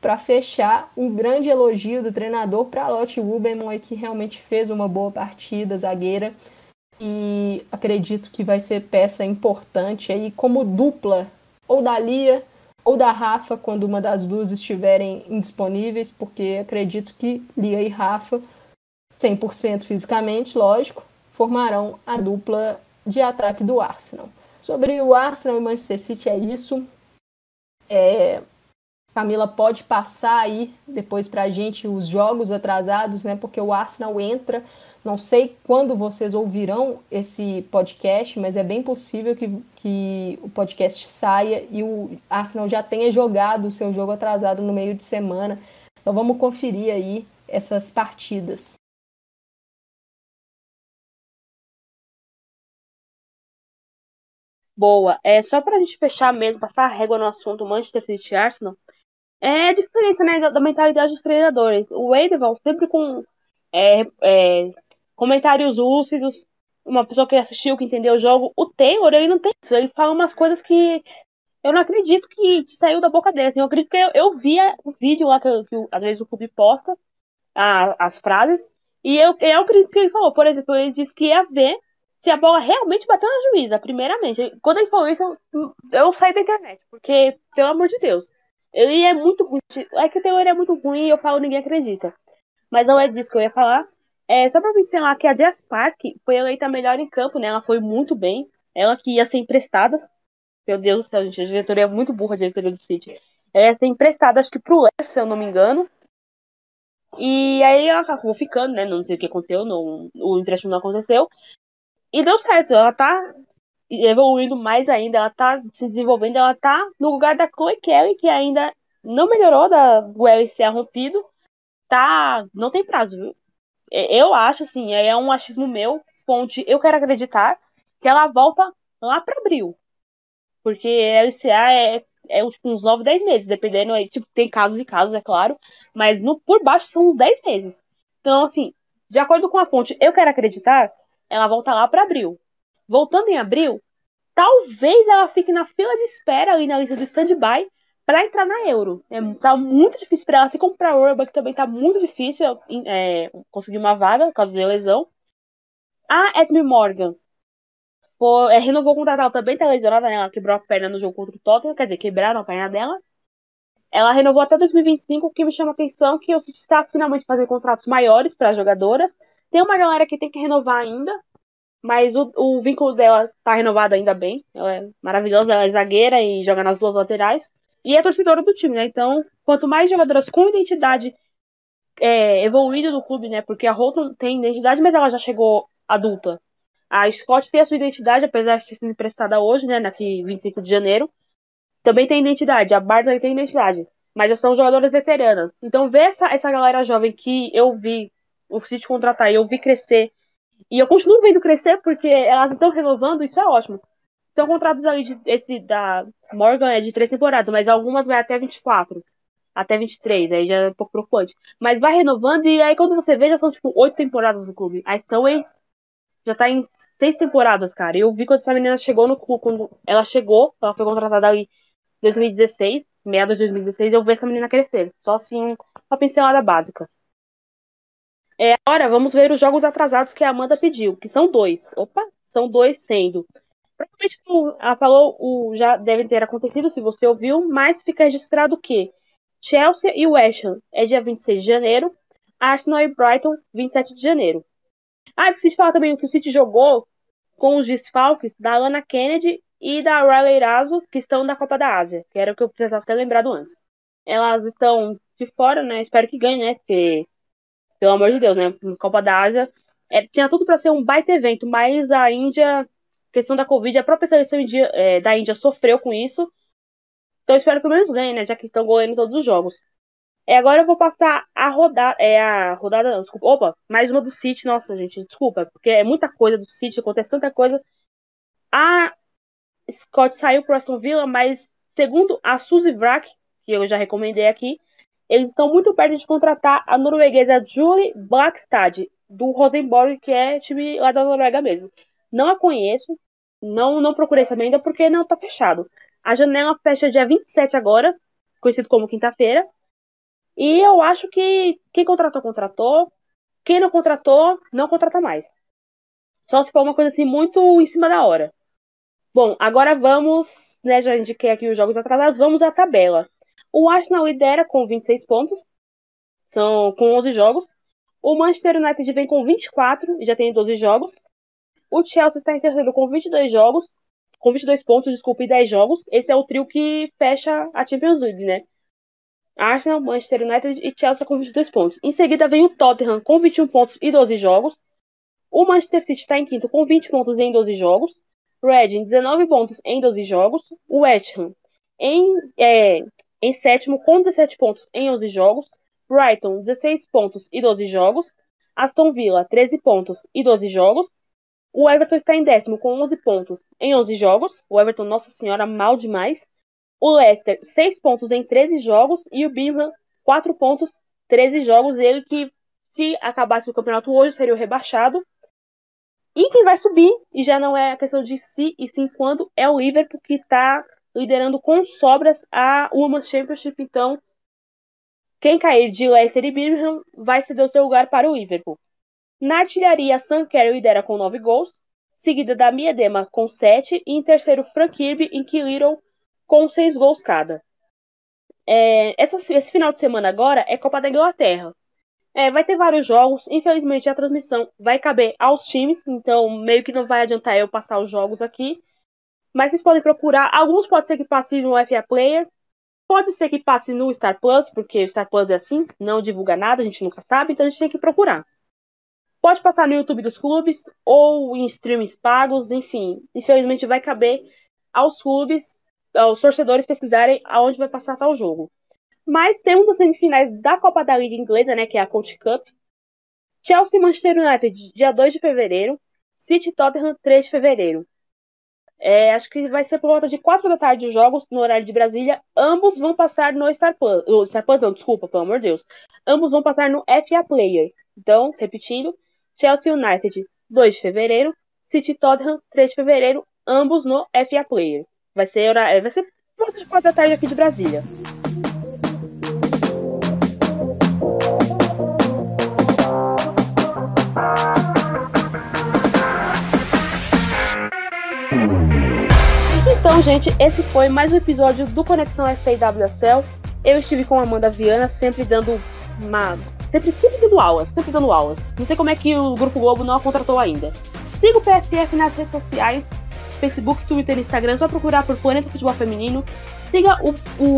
Para fechar, um grande elogio do treinador para Lotte Wuberman, que realmente fez uma boa partida, zagueira, e acredito que vai ser peça importante aí como dupla ou da Lia ou da Rafa quando uma das duas estiverem indisponíveis, porque acredito que Lia e Rafa, 100% fisicamente, lógico, formarão a dupla de ataque do Arsenal. Sobre o Arsenal e Manchester City é isso. É, Camila pode passar aí depois para a gente os jogos atrasados, né? Porque o Arsenal entra não sei quando vocês ouvirão esse podcast, mas é bem possível que, que o podcast saia e o Arsenal já tenha jogado o seu jogo atrasado no meio de semana. Então vamos conferir aí essas partidas. Boa. É, só para a gente fechar mesmo, passar a régua no assunto Manchester City Arsenal, é a diferença né, da, da mentalidade dos treinadores. O Edeval sempre com é, é, comentários lúcidos, uma pessoa que assistiu, que entendeu o jogo. O Taylor, ele não tem isso. Ele fala umas coisas que eu não acredito que, que saiu da boca dele. Assim, eu acredito que eu, eu via o vídeo lá que, que às vezes o clube posta, a, as frases, e eu, eu acredito que ele falou. Por exemplo, ele disse que ia ver se a bola realmente bateu na juíza, primeiramente. Quando ele falou isso, eu, eu saí da internet, porque, pelo amor de Deus, ele é muito ruim. É que o Taylor é muito ruim e eu falo ninguém acredita. Mas não é disso que eu ia falar. É, só pra mencionar que a Jess Park foi eleita melhor em campo, né? Ela foi muito bem. Ela que ia ser emprestada. Meu Deus do céu, gente, a diretoria é muito burra, a diretoria do City. Ela ia ser emprestada, acho que pro Leicester, se eu não me engano. E aí ela acabou ficando, né? Não sei o que aconteceu, não, o empréstimo não aconteceu. E deu certo, ela tá evoluindo mais ainda, ela tá se desenvolvendo, ela tá no lugar da Chloe Kelly, que ainda não melhorou da, LCA rompido. Tá. Não tem prazo, viu? É, eu acho, assim, é um achismo meu, fonte, eu quero acreditar que ela volta lá para abril. Porque LCA é, é tipo, uns 9, 10 meses, dependendo, aí, tipo, tem casos e casos, é claro, mas no, por baixo são uns 10 meses. Então, assim, de acordo com a fonte, eu quero acreditar, ela volta lá para abril. Voltando em abril, talvez ela fique na fila de espera ali na lista do stand-by para entrar na Euro. É, tá muito difícil para ela, assim como para a Urba, que também tá muito difícil é, conseguir uma vaga por causa da lesão. A Esme Morgan é, renovou o contrato, ela também tá lesionada, né? Ela quebrou a perna no jogo contra o Tottenham, quer dizer, quebraram a perna dela. Ela renovou até 2025, o que me chama a atenção que o City está finalmente fazendo contratos maiores para as jogadoras. Tem uma galera que tem que renovar ainda, mas o, o vínculo dela tá renovado ainda bem. Ela é maravilhosa, ela é zagueira e joga nas duas laterais e é torcedora do time, né? Então, quanto mais jogadoras com identidade é, evoluída do clube, né? Porque a Holton tem identidade, mas ela já chegou adulta. A Scott tem a sua identidade, apesar de ter sido emprestada hoje, né? Naqui 25 de janeiro. Também tem identidade. A Barça tem identidade. Mas já são jogadoras veteranas. Então, ver essa, essa galera jovem que eu vi o City contratar e eu vi crescer. E eu continuo vendo crescer porque elas estão renovando, isso é ótimo. São contratos ali de, esse da Morgan é de três temporadas, mas algumas vai até 24. Até 23, aí já é um pouco preocupante. Mas vai renovando e aí quando você vê, já são tipo oito temporadas no clube. A Stanway já tá em seis temporadas, cara. Eu vi quando essa menina chegou no clube, quando ela chegou, ela foi contratada ali em 2016, meados de 2016, eu vi essa menina crescer. Só assim, uma pincelada básica. É, agora vamos ver os jogos atrasados que a Amanda pediu, que são dois. Opa, são dois sendo Provavelmente, como ela falou, o, já deve ter acontecido, se você ouviu, mas fica registrado que Chelsea e West Ham é dia 26 de janeiro, Arsenal e Brighton, 27 de janeiro. Ah, esqueci de falar também que o City jogou com os desfalques da Alana Kennedy e da Riley Raso, que estão da Copa da Ásia, que era o que eu precisava ter lembrado antes. Elas estão de fora, né? Espero que ganhem, né? Porque, pelo amor de Deus, né? Copa da Ásia é, tinha tudo para ser um baita evento, mas a Índia questão da Covid, a própria seleção é, da Índia sofreu com isso. Então espero que pelo menos ganhe, né? Já que estão ganhando todos os jogos. É, agora eu vou passar a rodada. É a rodada, não, desculpa. Opa, mais uma do City. Nossa, gente, desculpa, porque é muita coisa do City, acontece tanta coisa. A Scott saiu pro Aston Villa, mas segundo a Suzy Vrack, que eu já recomendei aqui, eles estão muito perto de contratar a norueguesa Julie Blackstad, do Rosenborg, que é time lá da Noruega mesmo. Não a conheço, não, não procurei saber ainda porque não tá fechado. A janela fecha dia 27 agora, conhecido como quinta-feira. E eu acho que quem contratou, contratou. Quem não contratou, não contrata mais. Só se for uma coisa assim muito em cima da hora. Bom, agora vamos, né, já indiquei aqui os jogos atrasados, vamos à tabela. O Arsenal lidera com 26 pontos, são com 11 jogos. O Manchester United vem com 24 e já tem 12 jogos. O Chelsea está em terceiro com 22 jogos, com 22 pontos, desculpa, e 10 jogos. Esse é o trio que fecha a Champions League, né? Arsenal, Manchester United e Chelsea com 22 pontos. Em seguida vem o Tottenham com 21 pontos e 12 jogos. O Manchester City está em quinto com 20 pontos em 12 jogos. Reading, 19 pontos em 12 jogos. O West Ham em, é, em sétimo com 17 pontos em 11 jogos. Brighton, 16 pontos e 12 jogos. Aston Villa, 13 pontos e 12 jogos. O Everton está em décimo com 11 pontos em 11 jogos. O Everton, nossa senhora, mal demais. O Leicester, 6 pontos em 13 jogos. E o Birmingham, 4 pontos, 13 jogos. Ele que, se acabasse o campeonato hoje, seria o rebaixado. E quem vai subir, e já não é a questão de se e sim quando, é o Liverpool, que está liderando com sobras a Women's Championship. Então, quem cair de Leicester e Birmingham vai ceder o seu lugar para o Liverpool. Na artilharia, Sam Carey lidera com 9 gols, seguida da Miedema com 7 e em terceiro Frank Kirby e Little com 6 gols cada. É, essa, esse final de semana agora é Copa da Inglaterra. É, vai ter vários jogos. Infelizmente, a transmissão vai caber aos times, então meio que não vai adiantar eu passar os jogos aqui. Mas vocês podem procurar. Alguns pode ser que passe no FA Player. Pode ser que passe no Star Plus, porque o Star Plus é assim, não divulga nada, a gente nunca sabe, então a gente tem que procurar. Pode passar no YouTube dos clubes ou em streams pagos, enfim. Infelizmente vai caber aos clubes, aos torcedores pesquisarem aonde vai passar tal jogo. Mas temos as semifinais da Copa da Liga Inglesa, né, que é a Coach Cup. Chelsea Manchester United, dia 2 de fevereiro. City Tottenham, 3 de fevereiro. É, acho que vai ser por volta de 4 da tarde os jogos, no horário de Brasília. Ambos vão passar no Star Plus. Star Plus não, desculpa, pelo amor de Deus. Ambos vão passar no FA Player. Então, repetindo, Chelsea United, 2 de fevereiro. City Tottenham, 3 de fevereiro. Ambos no FA Player. Vai ser, vai ser por volta de 4 da tarde aqui de Brasília. Gente, esse foi mais um episódio do Conexão FAWSL. Eu estive com a Amanda Viana, sempre dando uma. Sempre, sempre dando aulas, sempre dando aulas. Não sei como é que o Grupo Globo não a contratou ainda. Siga o PFF nas redes sociais, Facebook, Twitter e Instagram, só procurar por Planeta Futebol Feminino. Siga o,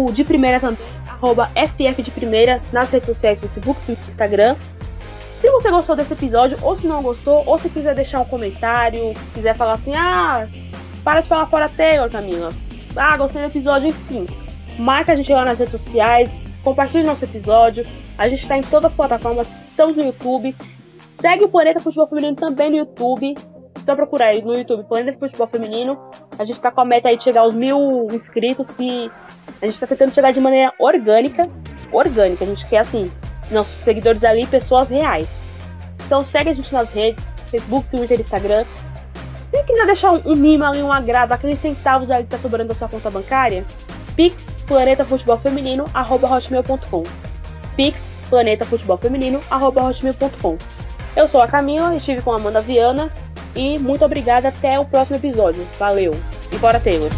o de primeira também, arroba FF de primeira, nas redes sociais, Facebook, Twitter e Instagram. Se você gostou desse episódio, ou se não gostou, ou se quiser deixar um comentário, quiser falar assim, ah, para de falar fora Taylor, Camila. Ah, gostei do episódio, enfim. Marca a gente lá nas redes sociais, compartilhe nosso episódio. A gente está em todas as plataformas, estamos no YouTube. Segue o Planeta Futebol Feminino também no YouTube. Só procurar aí no YouTube Planeta Futebol Feminino. A gente está com a meta aí de chegar aos mil inscritos, que a gente está tentando chegar de maneira orgânica. Orgânica, a gente quer assim, nossos seguidores ali, pessoas reais. Então segue a gente nas redes, Facebook, Twitter, Instagram. Se quiser deixar um, mimo ali, um agrado, aqueles centavos ali que tá sobrando da sua conta bancária, Pix Planeta Futebol Feminino, hotmail.com. Pix Planeta Futebol Feminino, hotmail.com. Eu sou a Camila, estive com a Amanda Viana e muito obrigada. Até o próximo episódio. Valeu. E bora, Taylor.